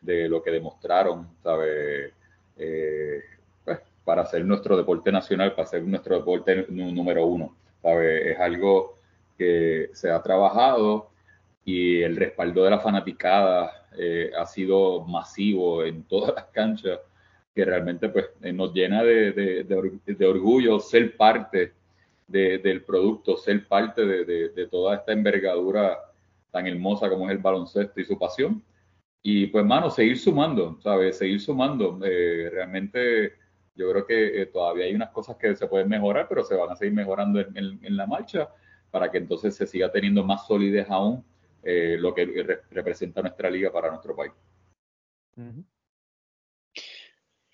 de lo que demostraron, ¿sabes? Eh, pues, para ser nuestro deporte nacional, para ser nuestro deporte número uno, ¿sabes? Es algo que se ha trabajado y el respaldo de la fanaticada eh, ha sido masivo en todas las canchas, que realmente pues, eh, nos llena de, de, orgullo ser parte del producto, ser parte de, toda esta envergadura tan hermosa como es el baloncesto y su pasión. Y pues, mano, seguir sumando, ¿sabes? Seguir sumando. Eh, realmente yo creo que todavía hay unas cosas que se pueden mejorar, pero se van a seguir mejorando en, en la marcha para que entonces se siga teniendo más solidez aún eh, lo que representa nuestra liga para nuestro país.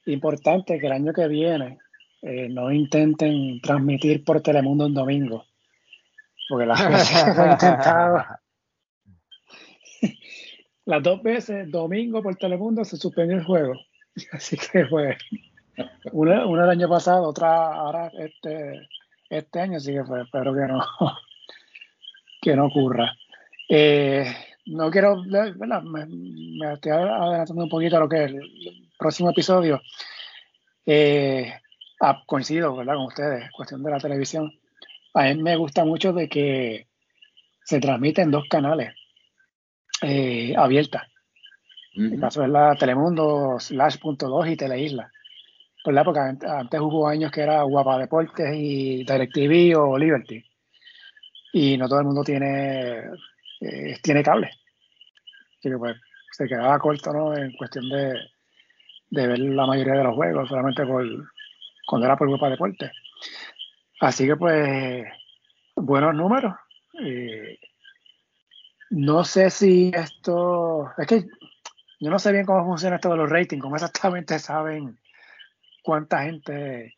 Importante que el año que viene eh, no intenten transmitir por Telemundo un domingo, porque las veces que intentado, [laughs] las dos veces domingo por Telemundo se suspendió el juego, [laughs] así que fue una, una el año pasado, otra ahora este, este año, así que fue, espero que no, [laughs] que no ocurra. Eh, no quiero, Me, estoy adelantando un poquito a lo que es el, próximo episodio. Eh, ah, coincido, ¿verdad? Con ustedes, cuestión de la televisión. A mí me gusta mucho de que se transmiten dos canales eh, abiertas. En el caso es la Telemundo, Slash.2 y Teleisla. ¿Verdad? Porque antes hubo años que era Guapa Deportes y DirecTV o Liberty. Y no todo el mundo tiene eh, tiene cable. Así que pues se quedaba corto ¿no? en cuestión de, ver la mayoría de los juegos, solamente por cuando era por Grupo Deporte. Así que pues buenos números. Eh, no sé si esto. Es que yo no sé bien cómo funciona esto de los ratings, cómo exactamente [laughs] saben cuánta gente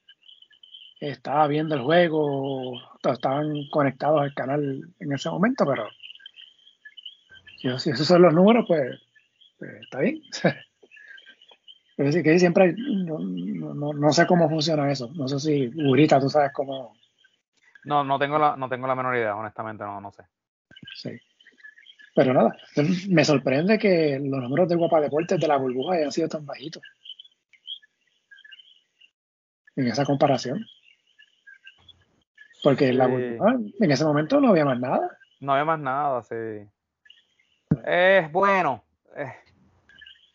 estaba viendo el juego, estaban conectados al canal en ese momento, pero si esos son los números, pues, pues está bien. [laughs] Pero sí que siempre no, sé cómo funciona eso. No sé si, Urita, tú sabes cómo. No, no tengo la, no tengo la menor idea, honestamente, no, no sé. Sí. Pero nada, me sorprende que los números de Guapa Deportes de la burbuja hayan sido tan bajitos. En esa comparación. Porque en la burbuja, en ese momento no había más nada. No había más nada, sí. Es bueno. Eh,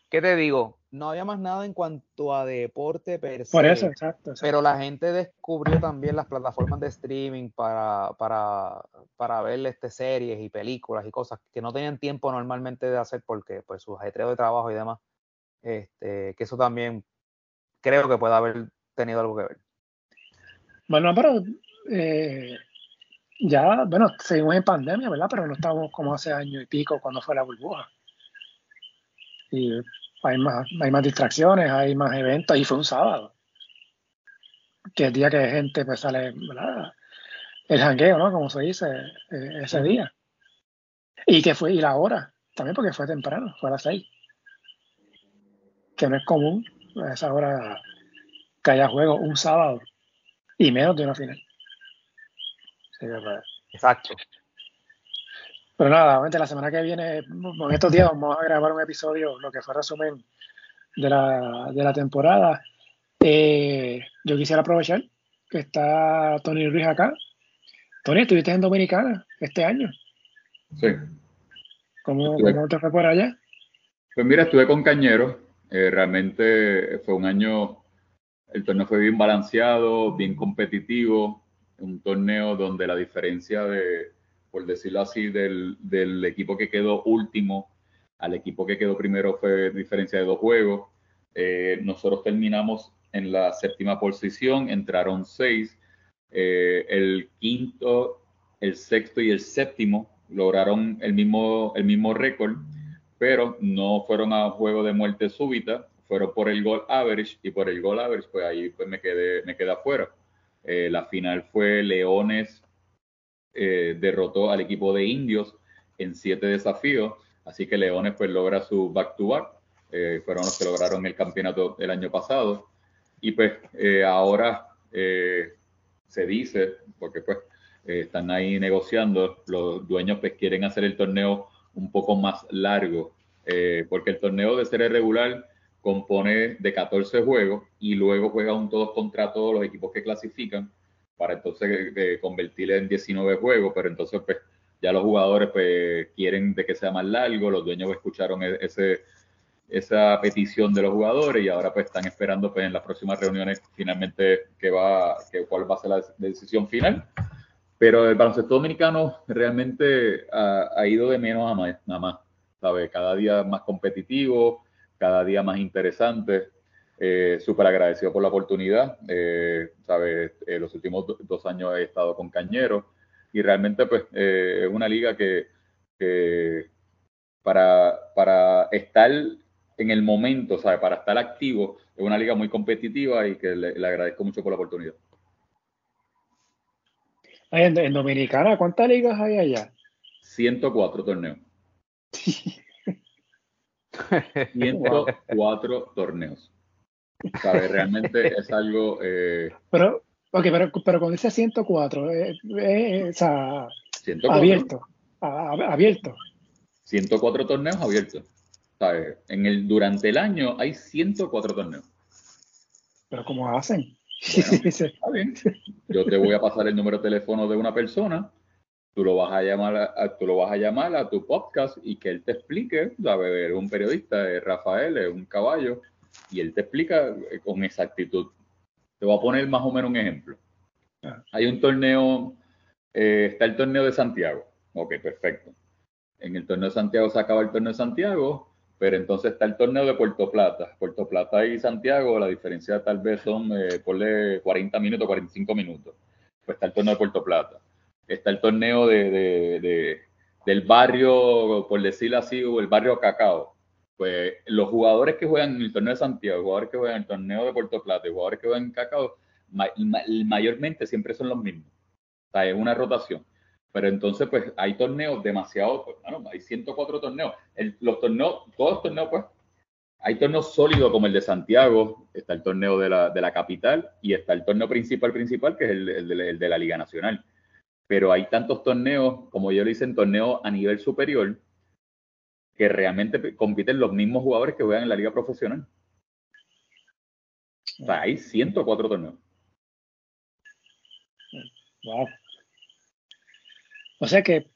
¿Qué te digo? no había más nada en cuanto a deporte per se. Por eso, exacto, Pero la gente descubrió también las plataformas de streaming para, para, para ver este, series y películas y cosas que no tenían tiempo normalmente de hacer porque pues su ajetreo de trabajo y demás. Este, que eso también creo que puede haber tenido algo que ver. Bueno, pero eh, ya, bueno, seguimos en pandemia, ¿verdad? Pero no estamos como hace año y pico cuando fue la burbuja. Y hay más, hay más distracciones, hay más eventos, y fue un sábado. Que el día que gente pues sale, ¿verdad? El jangueo, ¿no? Como se dice, eh, ese día. Y que fue, y la hora, también porque fue temprano, fue a las seis. Que no es común a esa hora que haya juego un sábado y menos de una final. Exacto. Pero nada, obviamente la semana que viene, en estos días vamos a grabar un episodio, lo que fue resumen de la, de la temporada. Eh, yo quisiera aprovechar que está Tony Ruiz acá. Tony, estuviste en Dominicana este año. Sí. ¿Cómo, te fue por allá? Pues mira, estuve con Cañero. Eh, realmente fue un año, el torneo fue bien balanceado, bien competitivo. Un torneo donde la diferencia de, por decirlo así, del, del equipo que quedó último al equipo que quedó primero fue diferencia de dos juegos. Eh, nosotros terminamos en la séptima posición, entraron seis. Eh, el quinto, el sexto y el séptimo lograron el mismo, el mismo récord, pero no fueron a juego de muerte súbita, fueron por el gol average y por el gol average, pues ahí pues me quedé, me quedé afuera. Eh, la final fue Leones derrotó al equipo de Indios en siete desafíos Así que Leones pues logra su back-to-back. Eh, fueron los que lograron el campeonato el año pasado. Y pues eh, ahora eh, se dice, porque pues están ahí negociando, los dueños pues quieren hacer el torneo un poco más largo, porque el torneo de serie regular compone de 14 juegos y luego juega un todos contra todos los equipos que clasifican para entonces convertirle en 19 juegos, pero entonces pues ya los jugadores pues quieren de que sea más largo, los dueños escucharon e-, ese, esa petición de los jugadores y ahora pues están esperando pues en las próximas reuniones finalmente que va, que, cuál va a ser la decisión final. Pero el baloncesto dominicano realmente ha, ido de menos a más, nada más, ¿sabe? Cada día más competitivo, cada día más interesante. Eh, Súper agradecido por la oportunidad. Eh, ¿sabe? Eh, los últimos dos años he estado con Cañero y realmente pues eh, es una liga que, para, para estar en el momento, ¿sabe? para estar activo, es una liga muy competitiva y que le, agradezco mucho por la oportunidad. En, en, Dominicana, ¿cuántas ligas hay allá? 104 torneos. [laughs] 104 torneos. ¿Sabe? Realmente es algo... Eh, Pero Ok, pero, pero con ese 104, eh, eh, o sea, abierto, abierto. 104 torneos abiertos. ¿sabes? En el, durante el año hay 104 torneos. Pero ¿cómo hacen? [laughs] está bien. Yo te voy a pasar el número de teléfono de una persona, tú lo vas a llamar a, tú lo vas a llamar a tu podcast y que él te explique, ¿sabes? Es un periodista, es Rafael, es un caballo, y él te explica con exactitud te voy a poner más o menos un ejemplo. Ah. Hay un torneo, eh, está el torneo de Santiago. Ok, perfecto. En el torneo de Santiago se acaba el torneo de Santiago, pero entonces está el torneo de Puerto Plata. Puerto Plata y Santiago, la diferencia tal vez son, eh, ponle 40 minutos, 45 minutos. Pues está el torneo de Puerto Plata. Está el torneo de, del barrio, por decirlo así, o el barrio Cacao pues los jugadores que juegan en el torneo de Santiago, jugadores que juegan en el torneo de Puerto Plata, jugadores que juegan en Cacao, mayormente siempre son los mismos. O sea, es una rotación. Pero entonces, pues hay torneos demasiado, pues, hay 104 torneos. los torneos, todos los torneos, pues, hay torneos sólidos como el de Santiago, está el torneo de la, de la capital y está el torneo principal, principal, que es el, el, de, el de la Liga Nacional. Pero hay tantos torneos, como yo le hice, en torneos a nivel superior, que realmente compiten los mismos jugadores que juegan en la liga profesional. O sea, hay 104 torneos. Wow. O sea que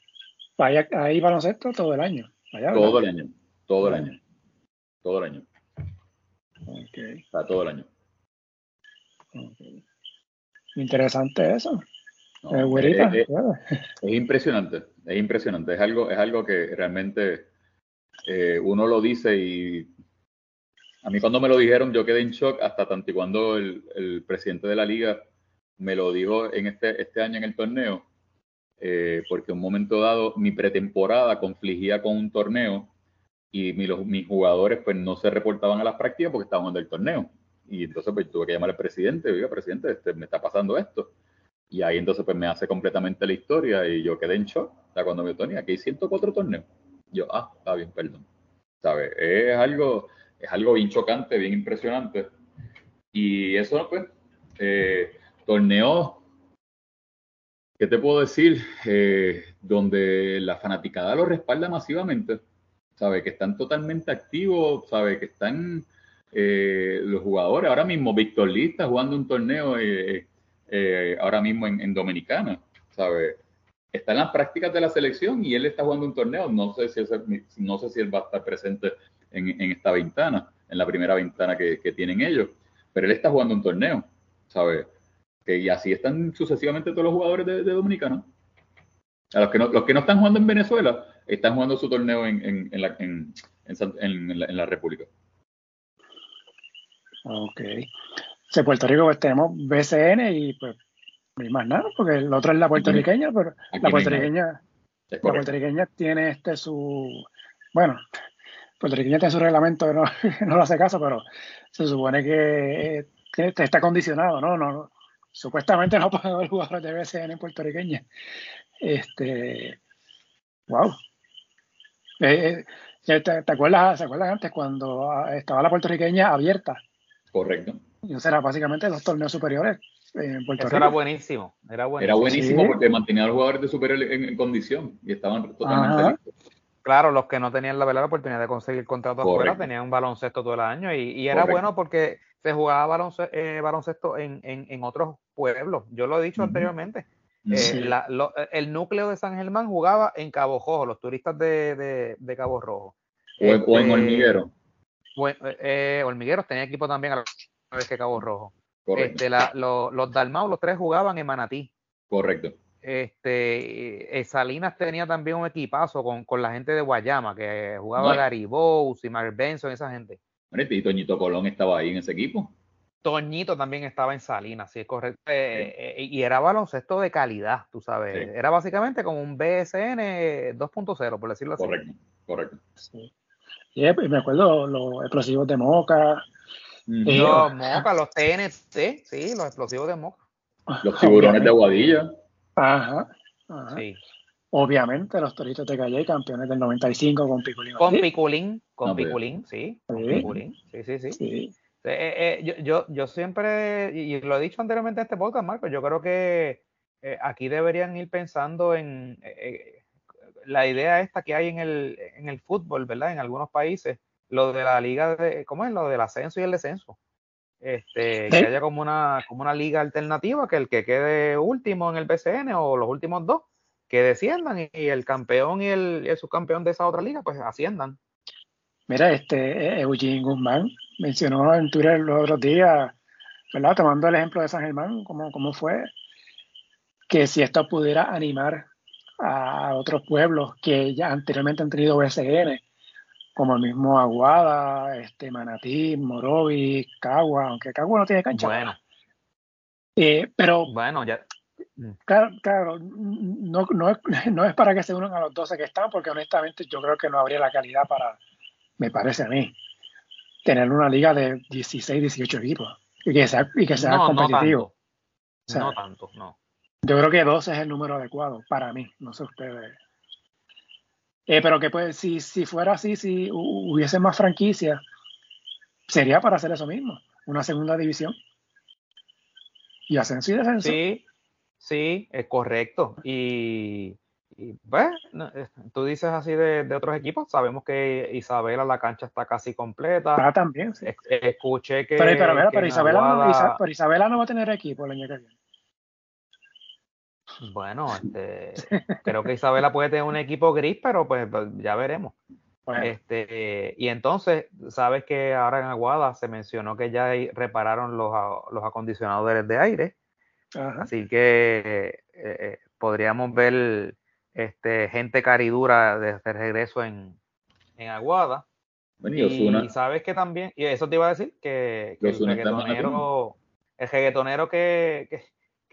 hay baloncesto todo el año. todo el año. Todo el año. Todo el año. Para todo el año. Interesante eso. Es, impresionante, es impresionante. Es algo, es algo que realmente eh, uno lo dice y a mí cuando me lo dijeron yo quedé en shock hasta tanto y cuando el, el presidente de la liga me lo dijo en este, este año en el torneo, eh, porque en un momento dado mi pretemporada confligía con un torneo y mi, los, mis jugadores pues no se reportaban a las prácticas porque estaban en el torneo. Y entonces pues tuve que llamar al presidente, oiga, presidente, este, me está pasando esto. Y ahí entonces pues me hace completamente la historia y yo quedé en shock. O sea, cuando me Tony, aquí hay 104 torneos. Yo, ah, está bien, perdón. ¿Sabes? Es algo, es algo bien chocante, bien impresionante. Y eso, pues, eh, torneos, ¿qué te puedo decir? Eh, donde la fanaticada lo respalda masivamente, ¿sabe? Que están totalmente activos, ¿sabe? Que están eh, los jugadores. Ahora mismo Víctor Lee jugando un torneo eh, ahora mismo en, Dominicana, ¿sabe? Está en las prácticas de la selección y él está jugando un torneo. No sé si, no sé si él va a estar presente en, esta ventana, en la primera ventana que, que tienen ellos, pero él está jugando un torneo, ¿sabe? y así están sucesivamente todos los jugadores de, Dominicana. A los que, no, los que no están jugando en Venezuela, están jugando su torneo en, en, la, en, la, República. Ok. En Puerto Rico pues tenemos BCN y pues ni más nada, porque el otro es la puertorriqueña, pero la puertorriqueña, la puertorriqueña tiene este su, bueno, puertorriqueña tiene su reglamento, no, [laughs] no lo hace caso, pero se supone que, eh, está condicionado, ¿no? no supuestamente no [laughs] puede haber jugadores de BCN puertorriqueña. Este, wow. Eh, eh, ¿te, acuerdas, acuerdas antes cuando estaba la puertorriqueña abierta? Correcto. Y eso era básicamente los torneos superiores en Puerto Eso era buenísimo. Era buenísimo, era buenísimo porque mantenía a los jugadores de superior en, condición y estaban totalmente listos. Claro, los que no tenían la, la oportunidad de conseguir contrato afuera tenían un baloncesto todo el año y, era bueno porque se jugaba baloncesto, eh, baloncesto en, en, otros pueblos. Yo lo he dicho anteriormente. Eh, el núcleo de San Germán jugaba en Cabo Rojo, los turistas de, de, Cabo Rojo. O, en este, Hormiguero. Eh, Hormigueros tenía equipo también a vez que Cabo Rojo. Este, los Dalmau, los tres jugaban en Manatí. Correcto. Este, eh, Salinas tenía también un equipazo con, con la gente de Guayama, que jugaba Gary Bowes y Mark Benson, esa gente. Y Toñito Colón estaba ahí en ese equipo. Toñito también estaba en Salinas, sí, es correcto. Eh, eh, y era baloncesto de calidad, tú sabes. Era básicamente como un BSN 2.0, por decirlo así. Correcto, correcto. Sí. Y me acuerdo los explosivos de Moca. Los Moca, los TNT, sí, los explosivos de Moca. Los tiburones de Aguadilla. Ajá. Sí. Obviamente, los Toritos de Calle, campeones del 95 con Piculín. Con Piculín, con Piculín, sí. Con Piculín, sí, sí, sí. Eh, eh, yo, yo, siempre, y lo he dicho anteriormente en este podcast, Marco, yo creo que eh, aquí deberían ir pensando en la idea esta que hay en el, en el fútbol, ¿verdad? En algunos países, lo de la liga, de, ¿cómo es? Lo del ascenso y el descenso este, que haya como una, como una liga alternativa, que el que quede último en el BCN o los últimos dos, que desciendan y, el campeón y el, subcampeón de esa otra liga, pues asciendan. Mira, este Eugene Guzmán mencionó en Twitter los otros días, ¿verdad? Tomando el ejemplo de San Germán, cómo, cómo fue, que si esto pudiera animar a otros pueblos que ya anteriormente han tenido BCN, como el mismo Aguada, este, Manatí, Morovi, Cagua, aunque Cagua no tiene cancha. Bueno. Eh, pero. Bueno, ya. Mm. Claro, claro no, no, es, [laughs] no, es, para que se unan a los 12 que están, porque honestamente yo creo que no habría la calidad para, me parece a mí, tener una liga de 16, 18 equipos y que sea, y que sea competitivo. No tanto. no Yo creo que 12 es el número adecuado para mí, no sé ustedes. Eh, pero que pues, si, si fuera así, si hubiese más franquicias, sería para hacer eso mismo, una segunda división. Y ascenso y descenso. Sí, sí, es correcto. Y, pues, tú dices así de, otros equipos, sabemos que Isabela la cancha está casi completa. Ah, también, sí. escuché que. Pero, pero, pero, Isabela no, pero Isabela no va a tener equipo el año que viene. Bueno, [laughs] este, creo que Isabela puede tener un equipo gris, pero pues, pues ya veremos. Este, y entonces, sabes que ahora en Aguada se mencionó que ya repararon los, los acondicionadores de aire. Así que eh, eh, podríamos ver este, gente caridura de, regreso en, en Aguada. y, sabes que también, y eso te iba a decir, que, el reggaetonero, el reggaetonero que, que,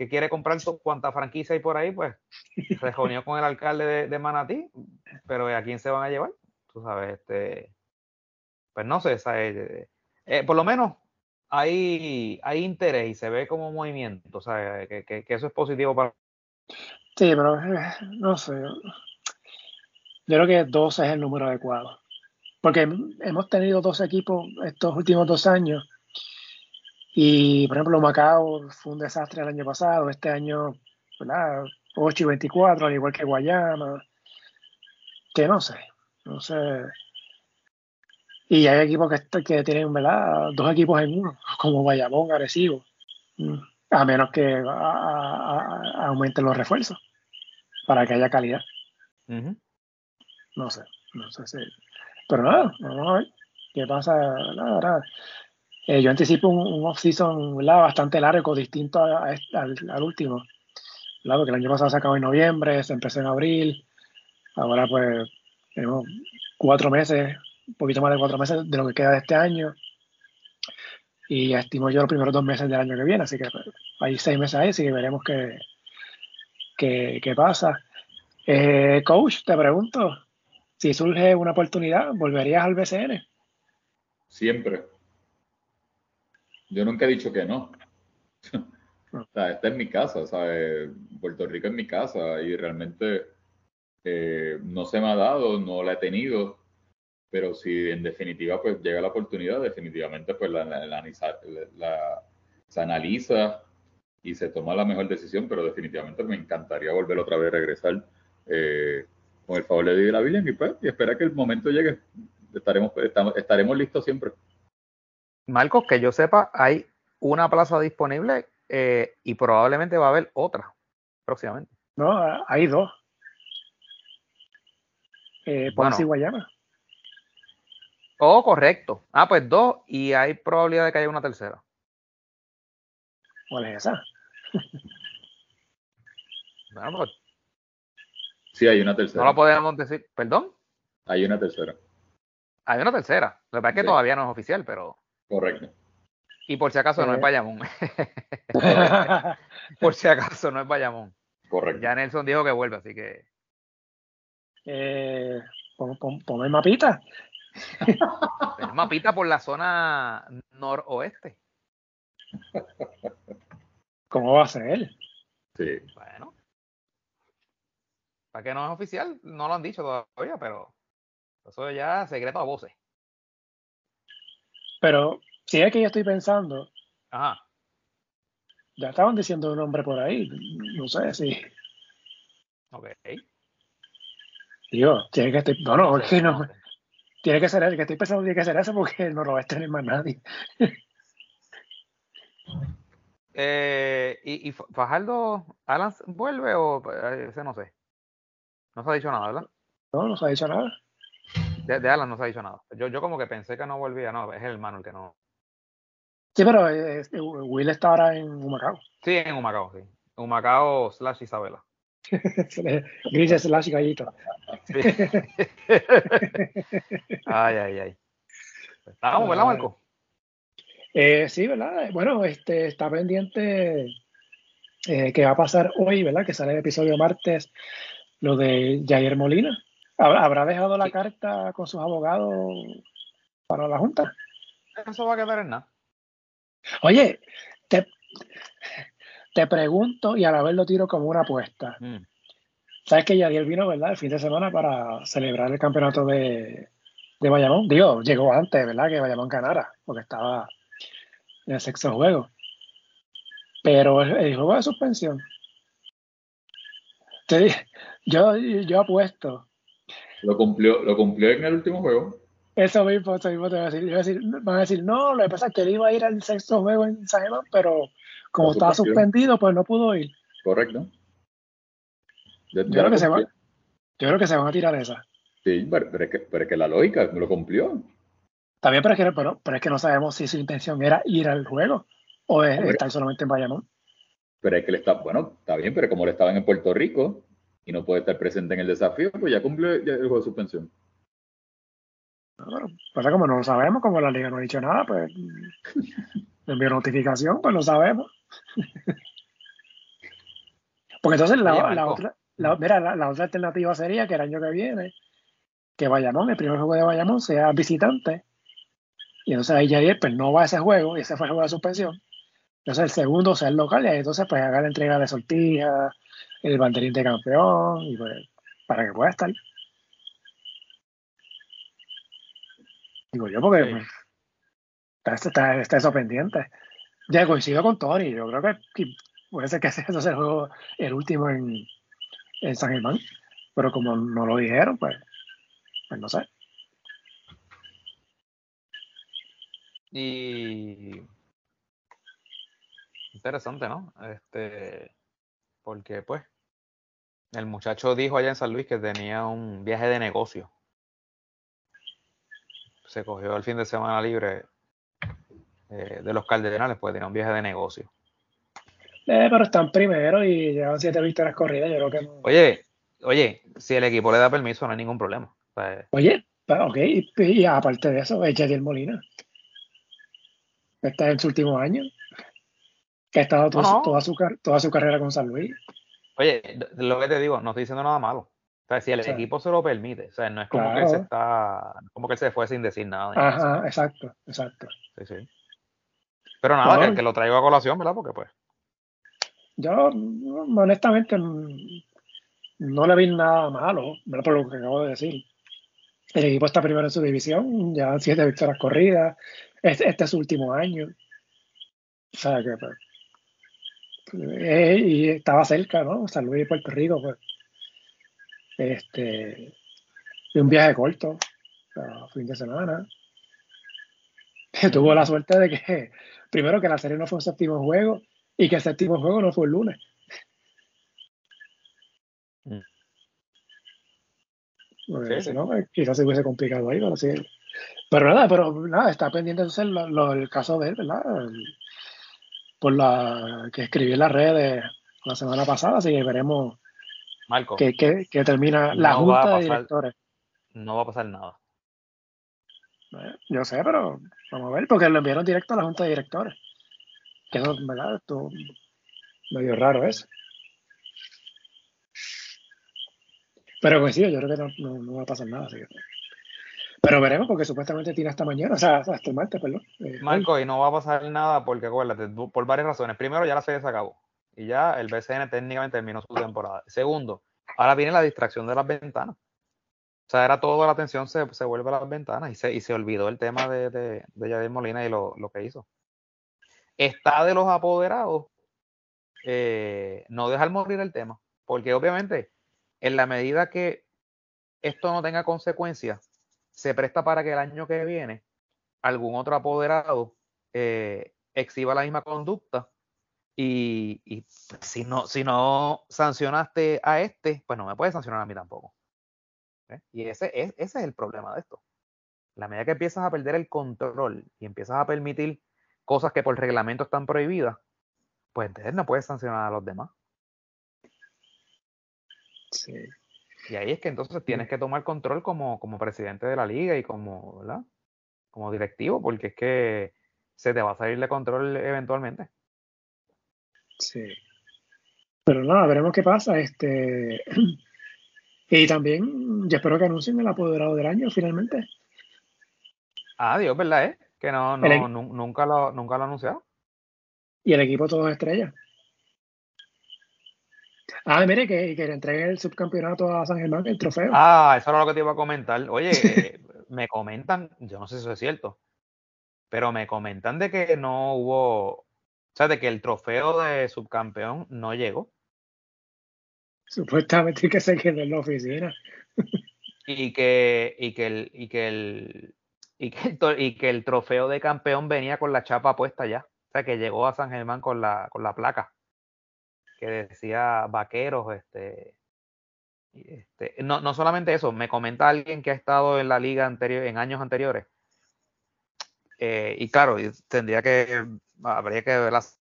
quiere comprar cuanta franquicia hay por ahí, pues [laughs] se reunió con el alcalde de, Manatí, pero ¿a quién se van a llevar? Tú sabes, este, pues no sé, eh, eh, por lo menos hay, hay interés y se ve como movimiento, o sea, que, que, eso es positivo para... Sí, pero eh, no sé. Yo creo que 12 es el número adecuado. Porque hemos tenido dos equipos estos últimos dos años. Y, por ejemplo, Macao fue un desastre el año pasado. Este año, ¿verdad? 8 y 24, al igual que Guayama. Que no sé. No sé. Y hay equipos que, que tienen, ¿verdad? Dos equipos en uno, [laughs] como Guayamón, Arecibo. Mm. A menos que aumenten los refuerzos para que haya calidad. No sé, no sé si. Pero nada, vamos a ver qué pasa. Nada, eh, yo anticipo un, off-season bastante largo, distinto al, último. Porque el año pasado se acabó en noviembre, se empezó en abril. Ahora, pues, tenemos cuatro meses, un poquito más de cuatro meses de lo que queda de este año. Y estimo yo los primeros dos meses del año que viene, así que pues, hay seis meses ahí, así que veremos qué, qué, pasa. Eh, coach, te pregunto, si surge una oportunidad, ¿volverías al BCN? Siempre. Yo nunca he dicho que no. [laughs] o sea, esta es mi casa, ¿sabes? Puerto Rico es mi casa y realmente eh, no se me ha dado, no la he tenido, pero si en definitiva pues llega la oportunidad, definitivamente pues la, la, se analiza y se toma la mejor decisión, pero definitivamente me encantaría volver otra vez a regresar eh, con el favor de la Biblia y, pues, y espera que el momento llegue. Estaremos, estaremos listos siempre. Marcos, que yo sepa, hay una plaza disponible eh, y probablemente va a haber otra próximamente. No, hay dos. Eh, bueno. y Guayama. Oh, correcto. Ah, pues dos y hay probabilidad de que haya una tercera. ¿Cuál es esa? [laughs] bueno, pues, sí, hay una tercera. No lo podemos decir. ¿Perdón? Hay una tercera. Hay una tercera. Lo que pasa es que todavía no es oficial, pero. Correcto. Y por si acaso no es Bayamón. [laughs] por si acaso no es Bayamón. Correcto. Ya Nelson dijo que vuelve, así que. Eh, pon, el mapita. el mapita por la zona noroeste. ¿Cómo va a ser? Sí. Bueno. ¿Para qué no es oficial? No lo han dicho todavía, pero eso ya secreto a voces. Pero si es que yo estoy pensando. Ajá. Ya estaban diciendo un nombre por ahí. No sé si. Ok. Digo, tiene que estar. No, no, es que no. Tiene que ser el que estoy pensando, tiene que ser ese porque no lo va a tener más nadie. [laughs] Eh, ¿y, ¿Y Fajardo, Alan vuelve o eh, ese no sé? No se ha dicho nada, ¿verdad? No, no se ha dicho nada. De, Alan no se ha dicho nada. Yo, yo como que pensé que no volvía, no, es el Manuel que no. Sí, pero eh, este, Will está ahora en Humacao. Sí, en Humacao, sí. Humacao slash Isabela. [laughs] Gris slash gallito. [laughs] ay, ay, ay. Estamos, ¿verdad, Marco? Eh, sí, ¿verdad? Bueno, este está pendiente eh, que va a pasar hoy, ¿verdad? Que sale el episodio martes, lo de Jair Molina. ¿Habrá dejado la carta con sus abogados para la Junta? Eso va a quedar en nada. Oye, te, te pregunto y a la vez lo tiro como una apuesta. Mm. ¿Sabes que Yadier vino, verdad, el fin de semana para celebrar el campeonato de, de Bayamón? Digo, llegó antes, ¿verdad? Que Bayamón ganara, porque estaba en el sexto juego. Pero el, juego de suspensión. Te, yo, yo apuesto. Lo cumplió, lo cumplió en el último juego. Eso mismo, eso mismo te voy a decir. a decir, van a decir, no, lo que pasa es que él iba a ir al sexto juego en San Germán, pero como estaba suspendido, pues no pudo ir. Correcto. Yo, creo que se van, yo creo que se van a tirar esa. Sí, pero, es que, pero es que la lógica lo cumplió. También, pero es, que, pero, es que no sabemos si su intención era ir al juego o estar solamente en Bayamón. Pero es que le está, bueno, está bien, pero como le estaban en Puerto Rico y no puede estar presente en el desafío, pues ya cumple el juego de suspensión. Bueno, pues como no lo sabemos, como la liga no ha dicho nada, pues [laughs] envió notificación, pues lo sabemos. [laughs] Porque entonces la, otra, la, mira, la, otra alternativa sería que el año que viene, que Bayamón, el primer juego de Bayamón, sea visitante. Y entonces ahí Jair pues no va a ese juego, y ese fue el juego de suspensión. Entonces el segundo sea el local, y ahí entonces pues haga la entrega de sortija, el banderín de campeón, y pues, para que pueda estar. Digo yo, porque pues, está, está, eso pendiente. Ya coincido con Tony, yo creo que puede ser que [laughs] sea el juego el último en, en San Germán, pero como no lo dijeron, pues, pues no sé. Y interesante, ¿no? Este, porque pues el muchacho dijo allá en San Luis que tenía un viaje de negocio se cogió el fin de semana libre eh, de los Cardenales, pues tenía un viaje de negocio. Eh, pero están primero y llevan siete victorias corridas, yo creo que Oye, oye, si el equipo le da permiso, no hay ningún problema. Pues, oye, ok, y, aparte de eso, es Jadiel Molina. Está en su último año. Que ha estado toda, su, toda su carrera con San Luis. Oye, lo que te digo, no estoy diciendo nada malo. O sea, si el equipo se lo permite, o sea, no es como que él se está, como que él se fue sin decir nada. Ajá, exacto, exacto. Sí, sí. Pero nada, que, lo traigo a colación, ¿verdad? Porque pues. Yo, honestamente, no le vi nada malo, ¿verdad? Por lo que acabo de decir. El equipo está primero en su división, ya siete victorias corridas, este, este, es su último año. O sea que, pues, eh, y estaba cerca, ¿no? San Luis y Puerto Rico, pues este, de un viaje corto, fin de semana. [laughs] Tuvo la suerte de que, primero, que la serie no fue un séptimo juego y que el séptimo juego no fue el lunes. Mm. Pues, ¿no? Pues, quizás se hubiese complicado ahí, pero sí. Pero nada, pero nada, está pendiente lo, el caso de él, ¿verdad? Por la que escribí en las redes la semana pasada, así que veremos Marco. Que, que, termina la junta de directores. No va a pasar nada. yo sé, pero vamos a ver, porque lo enviaron directo a la junta de directores. Que eso, ¿verdad? Esto medio raro eso. Pero pues sí, yo creo que no, va a pasar nada. Pero veremos, porque supuestamente tiene hasta mañana, o sea, hasta el martes, perdón. Eh, Marco, y no va a pasar nada porque acuérdate, por varias razones. Primero, ya la serie se acabó y ya el BCN técnicamente terminó su temporada. Segundo, ahora viene la distracción de las ventanas. O sea, era toda la atención se, se vuelve a las ventanas y se, y se olvidó el tema de, de, de Molina y lo, lo, que hizo. Está de los apoderados eh, no dejar morir el tema, porque obviamente en la medida que esto no tenga consecuencias, se presta para que el año que viene algún otro apoderado eh, exhiba la misma conducta y, si, no, si no sancionaste a este, pues no me puedes sancionar a mí tampoco. ¿eh? Y ese es, ese es el problema de esto. La medida que empiezas a perder el control y empiezas a permitir cosas que por reglamento están prohibidas, pues entonces no puedes sancionar a los demás. Sí. Y ahí es que entonces tienes que tomar control como, como presidente de la liga y como, ¿verdad? como directivo, porque es que se te va a salir de control eventualmente. Sí. Pero nada, veremos qué pasa. Este [clears throat] y también yo espero que anuncien el apoderado del año finalmente. Ah, Dios, ¿verdad? Eh? Que no, no, nunca lo, nunca lo anunciado. Y el equipo todos estrellas. Ah, mire, que, que le entreguen el subcampeonato a San Germán, el trofeo. Ah, eso era lo que te iba a comentar. Oye, [laughs] me comentan, yo no sé si eso es cierto, pero me comentan de que no hubo o sea, de que el trofeo de subcampeón no llegó. Supuestamente que se quedó en la oficina. y que, y que el, y que el, y que el, y que el trofeo de campeón venía con la chapa puesta ya. O sea, que llegó a San Germán con la, con la placa. Que decía vaqueros, este, Este, no, no solamente eso, me comenta alguien que ha estado en la liga anterior, en años anteriores. Eh, y claro, tendría que, habría que ver, las,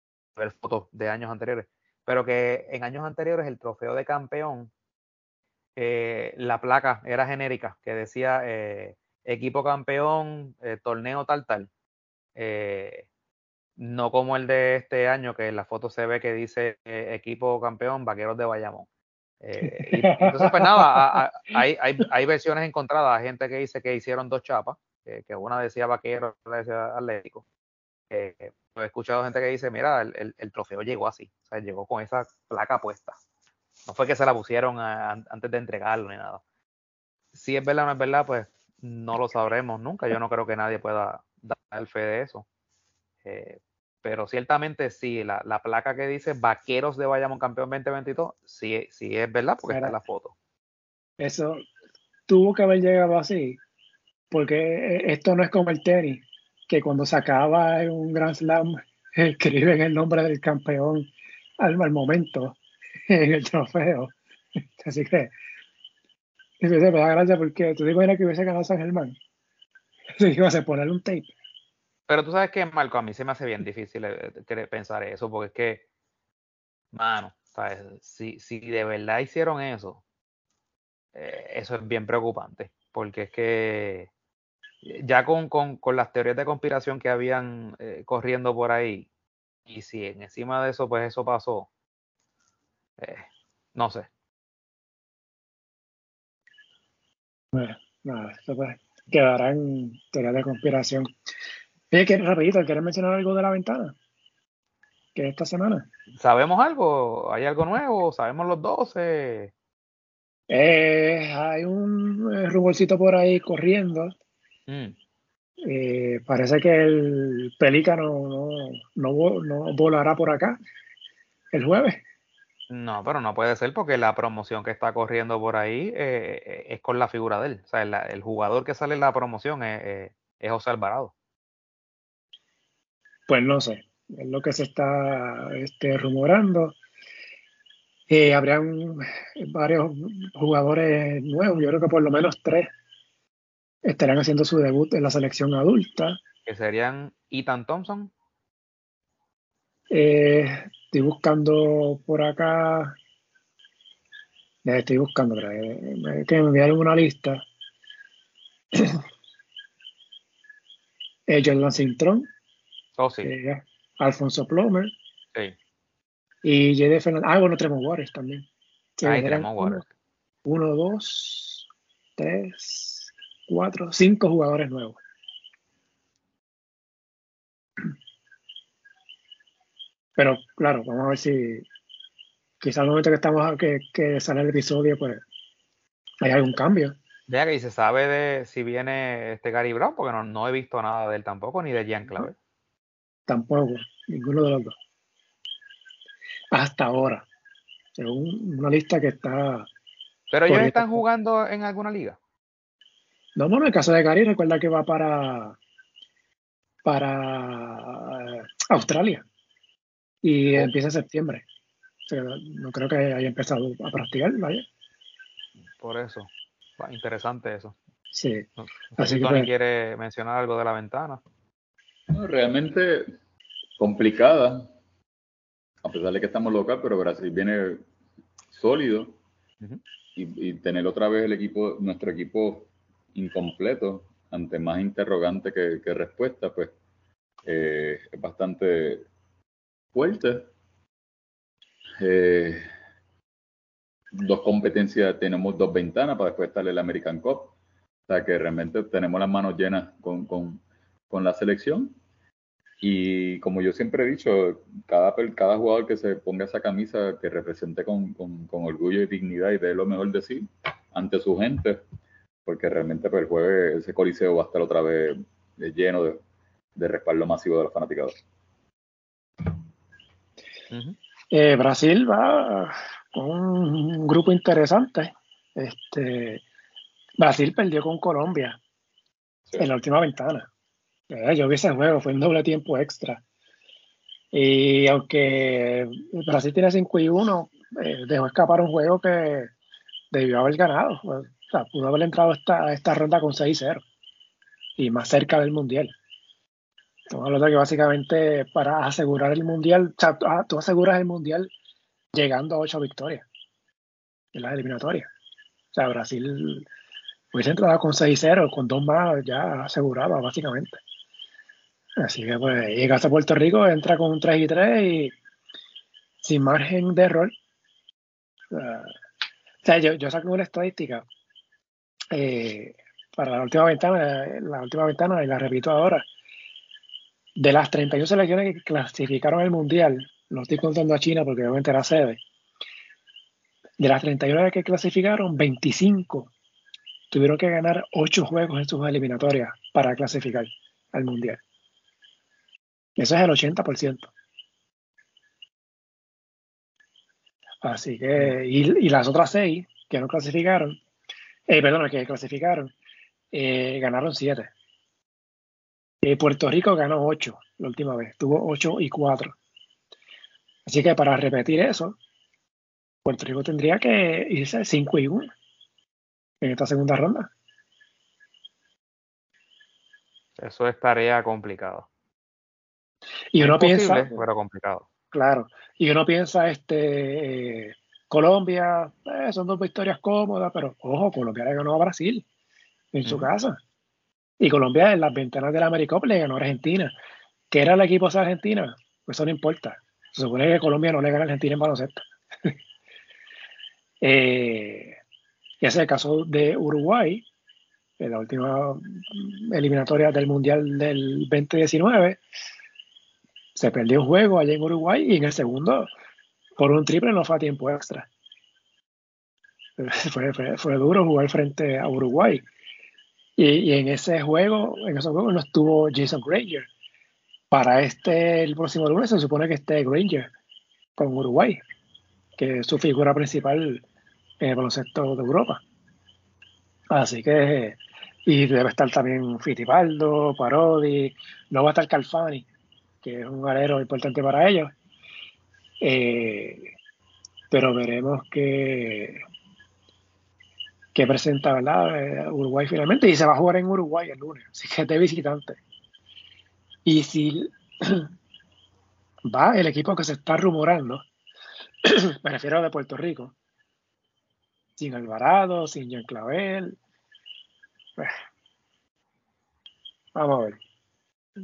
fotos de años anteriores, pero que en años anteriores el trofeo de campeón, eh, la placa era genérica, que decía eh, equipo campeón, torneo tal, tal. No como el de este año, que en la foto se ve que dice equipo campeón, vaqueros de Bayamón. Eh, entonces, pues nada, hay, hay, hay, versiones encontradas, hay gente que dice que hicieron dos chapas, que una decía vaquero, otra decía atlético. Eh, he escuchado gente que dice, mira, el, el, trofeo llegó así, o sea, llegó con esa placa puesta. No fue que se la pusieron antes de entregarlo ni nada. Si es verdad o no es verdad, pues no lo sabremos nunca. Yo no creo que nadie pueda dar fe de eso. Eh, pero ciertamente sí, la, la, placa que dice Vaqueros de Bayamón Campeón 2022, sí, sí es verdad, porque está en la foto. Eso tuvo que haber llegado así, porque eh, esto no es como el tenis, que cuando se acaba un Grand Slam [laughs] escriben el nombre del campeón al, al momento [laughs] en el trofeo. [laughs] Así que me da gracia porque tú digo era que hubiese ganado San Germán. Que vas a ponerle un tape. Pero tú sabes que, Marco, a mí se me hace bien difícil eh, pensar eso, porque es que, mano, ¿sabes? Si, si de verdad hicieron eso, eh, eso es bien preocupante, porque es que ya con, con, con las teorías de conspiración que habían eh, corriendo por ahí, y si encima de eso, pues eso pasó, no sé. Bueno, nada, esto pues quedará en teoría de conspiración. Oye, que rapidito, ¿quieres mencionar algo de la ventana? Que esta semana. ¿Sabemos algo? ¿Hay algo nuevo? ¿Sabemos los 12? Eh, hay un eh, rumorcito por ahí corriendo. Mm. Eh, parece que el pelícano no, no, volará por acá el jueves. No, pero no puede ser porque la promoción que está corriendo por ahí es con la figura de él. O sea, el, jugador que sale en la promoción es José Alvarado. Pues no sé, es lo que se está este, rumorando. Eh, habrían varios jugadores nuevos, yo creo que por lo menos tres estarán haciendo su debut en la selección adulta. ¿Que serían Ethan Thompson? Eh, estoy buscando por acá. Estoy buscando, eh, que me enviaron una lista. [clears throat] eh, Jordan Oh, sí. Eh, Alfonso Plomer. Sí. Y J.D. Fernández. Ah, bueno, Tremont Waters también. Ah, Tremont Waters. Uno, dos, tres, cuatro, cinco jugadores nuevos. Pero claro, vamos a ver si quizá al momento que estamos que, que sale el episodio, pues hay algún cambio. Ya que se sabe de si viene este Gary Brown, porque no, no he visto nada de él tampoco, ni de Jean Clave. Tampoco, ninguno de los dos. Hasta ahora. Según una lista que está. ¿Pero ellos están jugando en alguna liga? No, bueno, en el caso de Gary, recuerda que va para. para Australia. Y oh. empieza en septiembre. no creo que haya empezado a practicar, vaya. Por eso. Interesante eso. Sí. Así que, pues quiere mencionar algo de la ventana realmente complicada, a pesar de que estamos local, pero Brasil viene sólido y, tener otra vez el equipo, nuestro equipo incompleto ante más interrogante que, respuesta, pues eh, es bastante fuerte. Eh, dos competencias, tenemos dos ventanas para después estar el American Cup. O sea que realmente tenemos las manos llenas con, con la selección. Y como yo siempre he dicho, cada, cada jugador que se ponga esa camisa que represente con, con, orgullo y dignidad y dé lo mejor de sí ante su gente, porque realmente pues, el jueves ese coliseo va a estar otra vez lleno de, de respaldo masivo de los fanaticados. Eh, Brasil va con un grupo interesante. Este, Brasil perdió con Colombia en la última ventana. Yo vi ese juego, fue un doble tiempo extra. Y aunque Brasil tiene 5 y 1, eh, dejó escapar un juego que debió haber ganado. O sea, pudo haber entrado esta, esta ronda con 6-0 y más cerca del Mundial. Estamos que básicamente para asegurar el Mundial, o sea, ah, tú aseguras el Mundial llegando a 8 victorias en las eliminatorias. O sea, Brasil hubiese entrado con 6-0, con dos más ya aseguraba básicamente. Así que pues llega a Puerto Rico, entra con un 3 y 3 y sin margen de error. o sea, yo, yo saco una estadística eh, para la última ventana, la última ventana, y la repito ahora. De las 31 selecciones que clasificaron el Mundial, no estoy contando a China porque obviamente era sede, de las 31 que clasificaron, 25 tuvieron que ganar 8 juegos en sus eliminatorias para clasificar al Mundial. Eso es el 80%. Así que, y, las otras 6 que no clasificaron, eh, perdón, que clasificaron, eh, ganaron 7. Eh, Puerto Rico ganó 8 la última vez, tuvo 8 y 4. Así que para repetir eso, Puerto Rico tendría que irse 5 y 1 en esta segunda ronda. Eso es tarea complicada. Y uno piensa. Pero complicado. Claro. Y uno piensa, este. Eh, Colombia, eh, son dos victorias cómodas, pero ojo, Colombia le ganó a Brasil en su casa. Y Colombia en las ventanas de la AmeriCup le ganó a Argentina. ¿Qué era el equipo de Argentina? Pues eso no importa. Se supone que Colombia no le gana a Argentina en baloncesto. [laughs] eh, y ese es el caso de Uruguay, en la última eliminatoria del Mundial del 2019. Se perdió un juego allá en Uruguay y en el segundo, por un triple, no fue a tiempo extra. [laughs] Fue, duro jugar frente a Uruguay. Y, en ese juego, en ese juego no estuvo Jason Granger. Para este, el próximo lunes, se supone que esté Granger con Uruguay, que es su figura principal en el baloncesto de Europa. Así que, y debe estar también Fittipaldo, Parodi, no va a estar Calfani, que es un alero importante para ellos. Eh, pero veremos que, que presenta ¿verdad? Eh, Uruguay finalmente y se va a jugar en Uruguay el lunes, así que es de visitante. Y si [clears throat] va el equipo que se está rumorando, [clears throat] me refiero a de Puerto Rico, sin Alvarado, sin Jean Clavel. Pues, vamos a ver.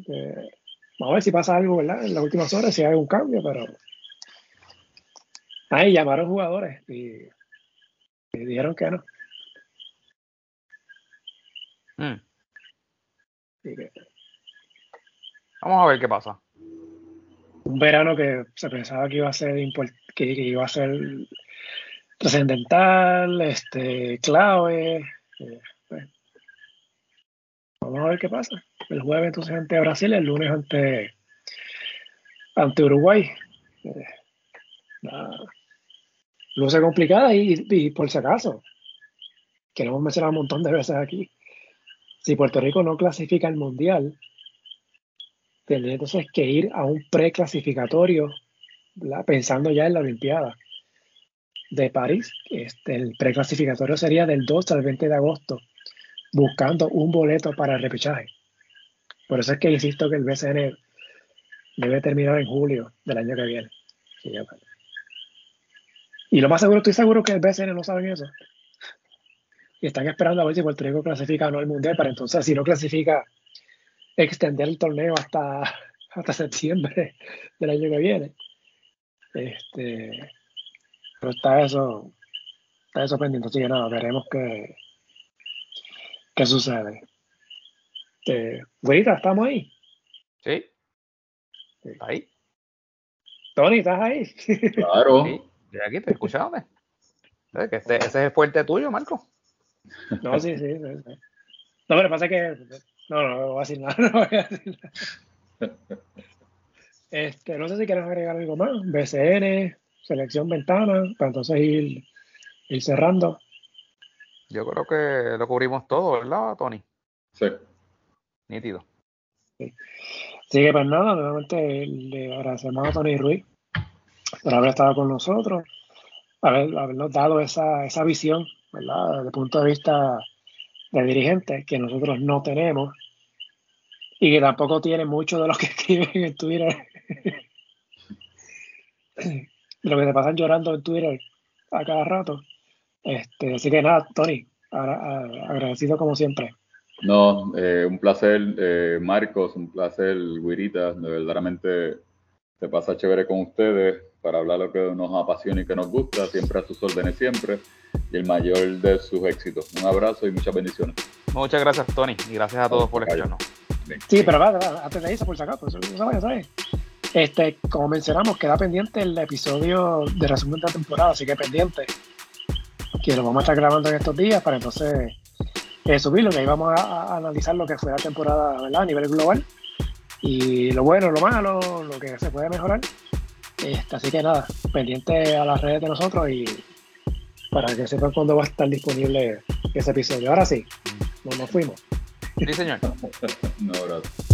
Eh, vamos a ver si pasa algo, ¿verdad? En las últimas horas, si hay un cambio, pero. Ahí llamaron jugadores y, dijeron que no. Hmm. Vamos a ver qué pasa. Un verano que se pensaba que iba a ser que iba a ser trascendental, este, clave. Eh, pues, vamos a ver qué pasa. El jueves entonces ante Brasil, el lunes ante, ante Uruguay. Eh, luce complicada y, por si acaso, que lo hemos mencionado un montón de veces aquí, si Puerto Rico no clasifica al Mundial, tendría entonces que ir a un preclasificatorio pensando ya en la Olimpiada de París. Este, el preclasificatorio sería del 2 al 20 de agosto, buscando un boleto para el repechaje. Por eso es que insisto que el BCN debe terminar en julio del año que viene. y lo más seguro, estoy seguro que el BCN no saben eso. Y están esperando a ver si Puerto Rico clasifica o no al Mundial, para entonces, si no clasifica, extender el torneo hasta, [laughs] hasta septiembre del año que viene. Este, pero está eso, está eso pendiente, así que nada, veremos qué, qué sucede. Eh, ¿estamos ahí? Sí. Ahí. Tony, ¿estás ahí? Claro. Sí, de aquí te escuchaba. Que este, ese es el fuerte tuyo, Marco. No, sí, sí, sí, No, pero pasa que. No, no, no voy a decir nada. [laughs] No voy a decir nada. Este, no sé si quieres agregar algo más. BCN, selección ventana, para entonces ir, ir cerrando. Yo creo que lo cubrimos todo, ¿verdad, Tony? Sí. Nítido. Sí. Así que pues nada, nuevamente le agradecemos a Tony Ruiz por haber estado con nosotros, haber, habernos dado esa, esa visión ¿verdad? Desde el punto de vista de dirigentes que nosotros no tenemos y que tampoco tiene mucho de lo que [laughs] escriben en Twitter. lo que te pasan llorando en Twitter a cada rato. Este, así que nada, Tony, agradecido como siempre. No, eh, un placer, eh, Marcos, un placer, Guirita, de verdaderamente se pasa chévere con ustedes para hablar lo que nos apasiona y que nos gusta, siempre a sus órdenes, siempre, y el mayor de sus éxitos. Un abrazo y muchas bendiciones. Muchas gracias, Tony, y gracias a todos por escucharnos. Sí, pero va, antes de eso, por si acaso, no ¿sabes? Este, como mencionamos, queda pendiente el episodio de resumen de la temporada, así que pendiente. Que lo vamos a estar grabando en estos días para entonces eh, subirlo, que ahí vamos a, analizar lo que fue la temporada ¿verdad? a nivel global. Y lo bueno, lo malo, lo que se puede mejorar. Este, así que nada, pendiente a las redes de nosotros y para que sepan cuándo va a estar disponible ese episodio. Ahora sí, nos, nos fuimos. Sí, señor. [laughs] Un abrazo.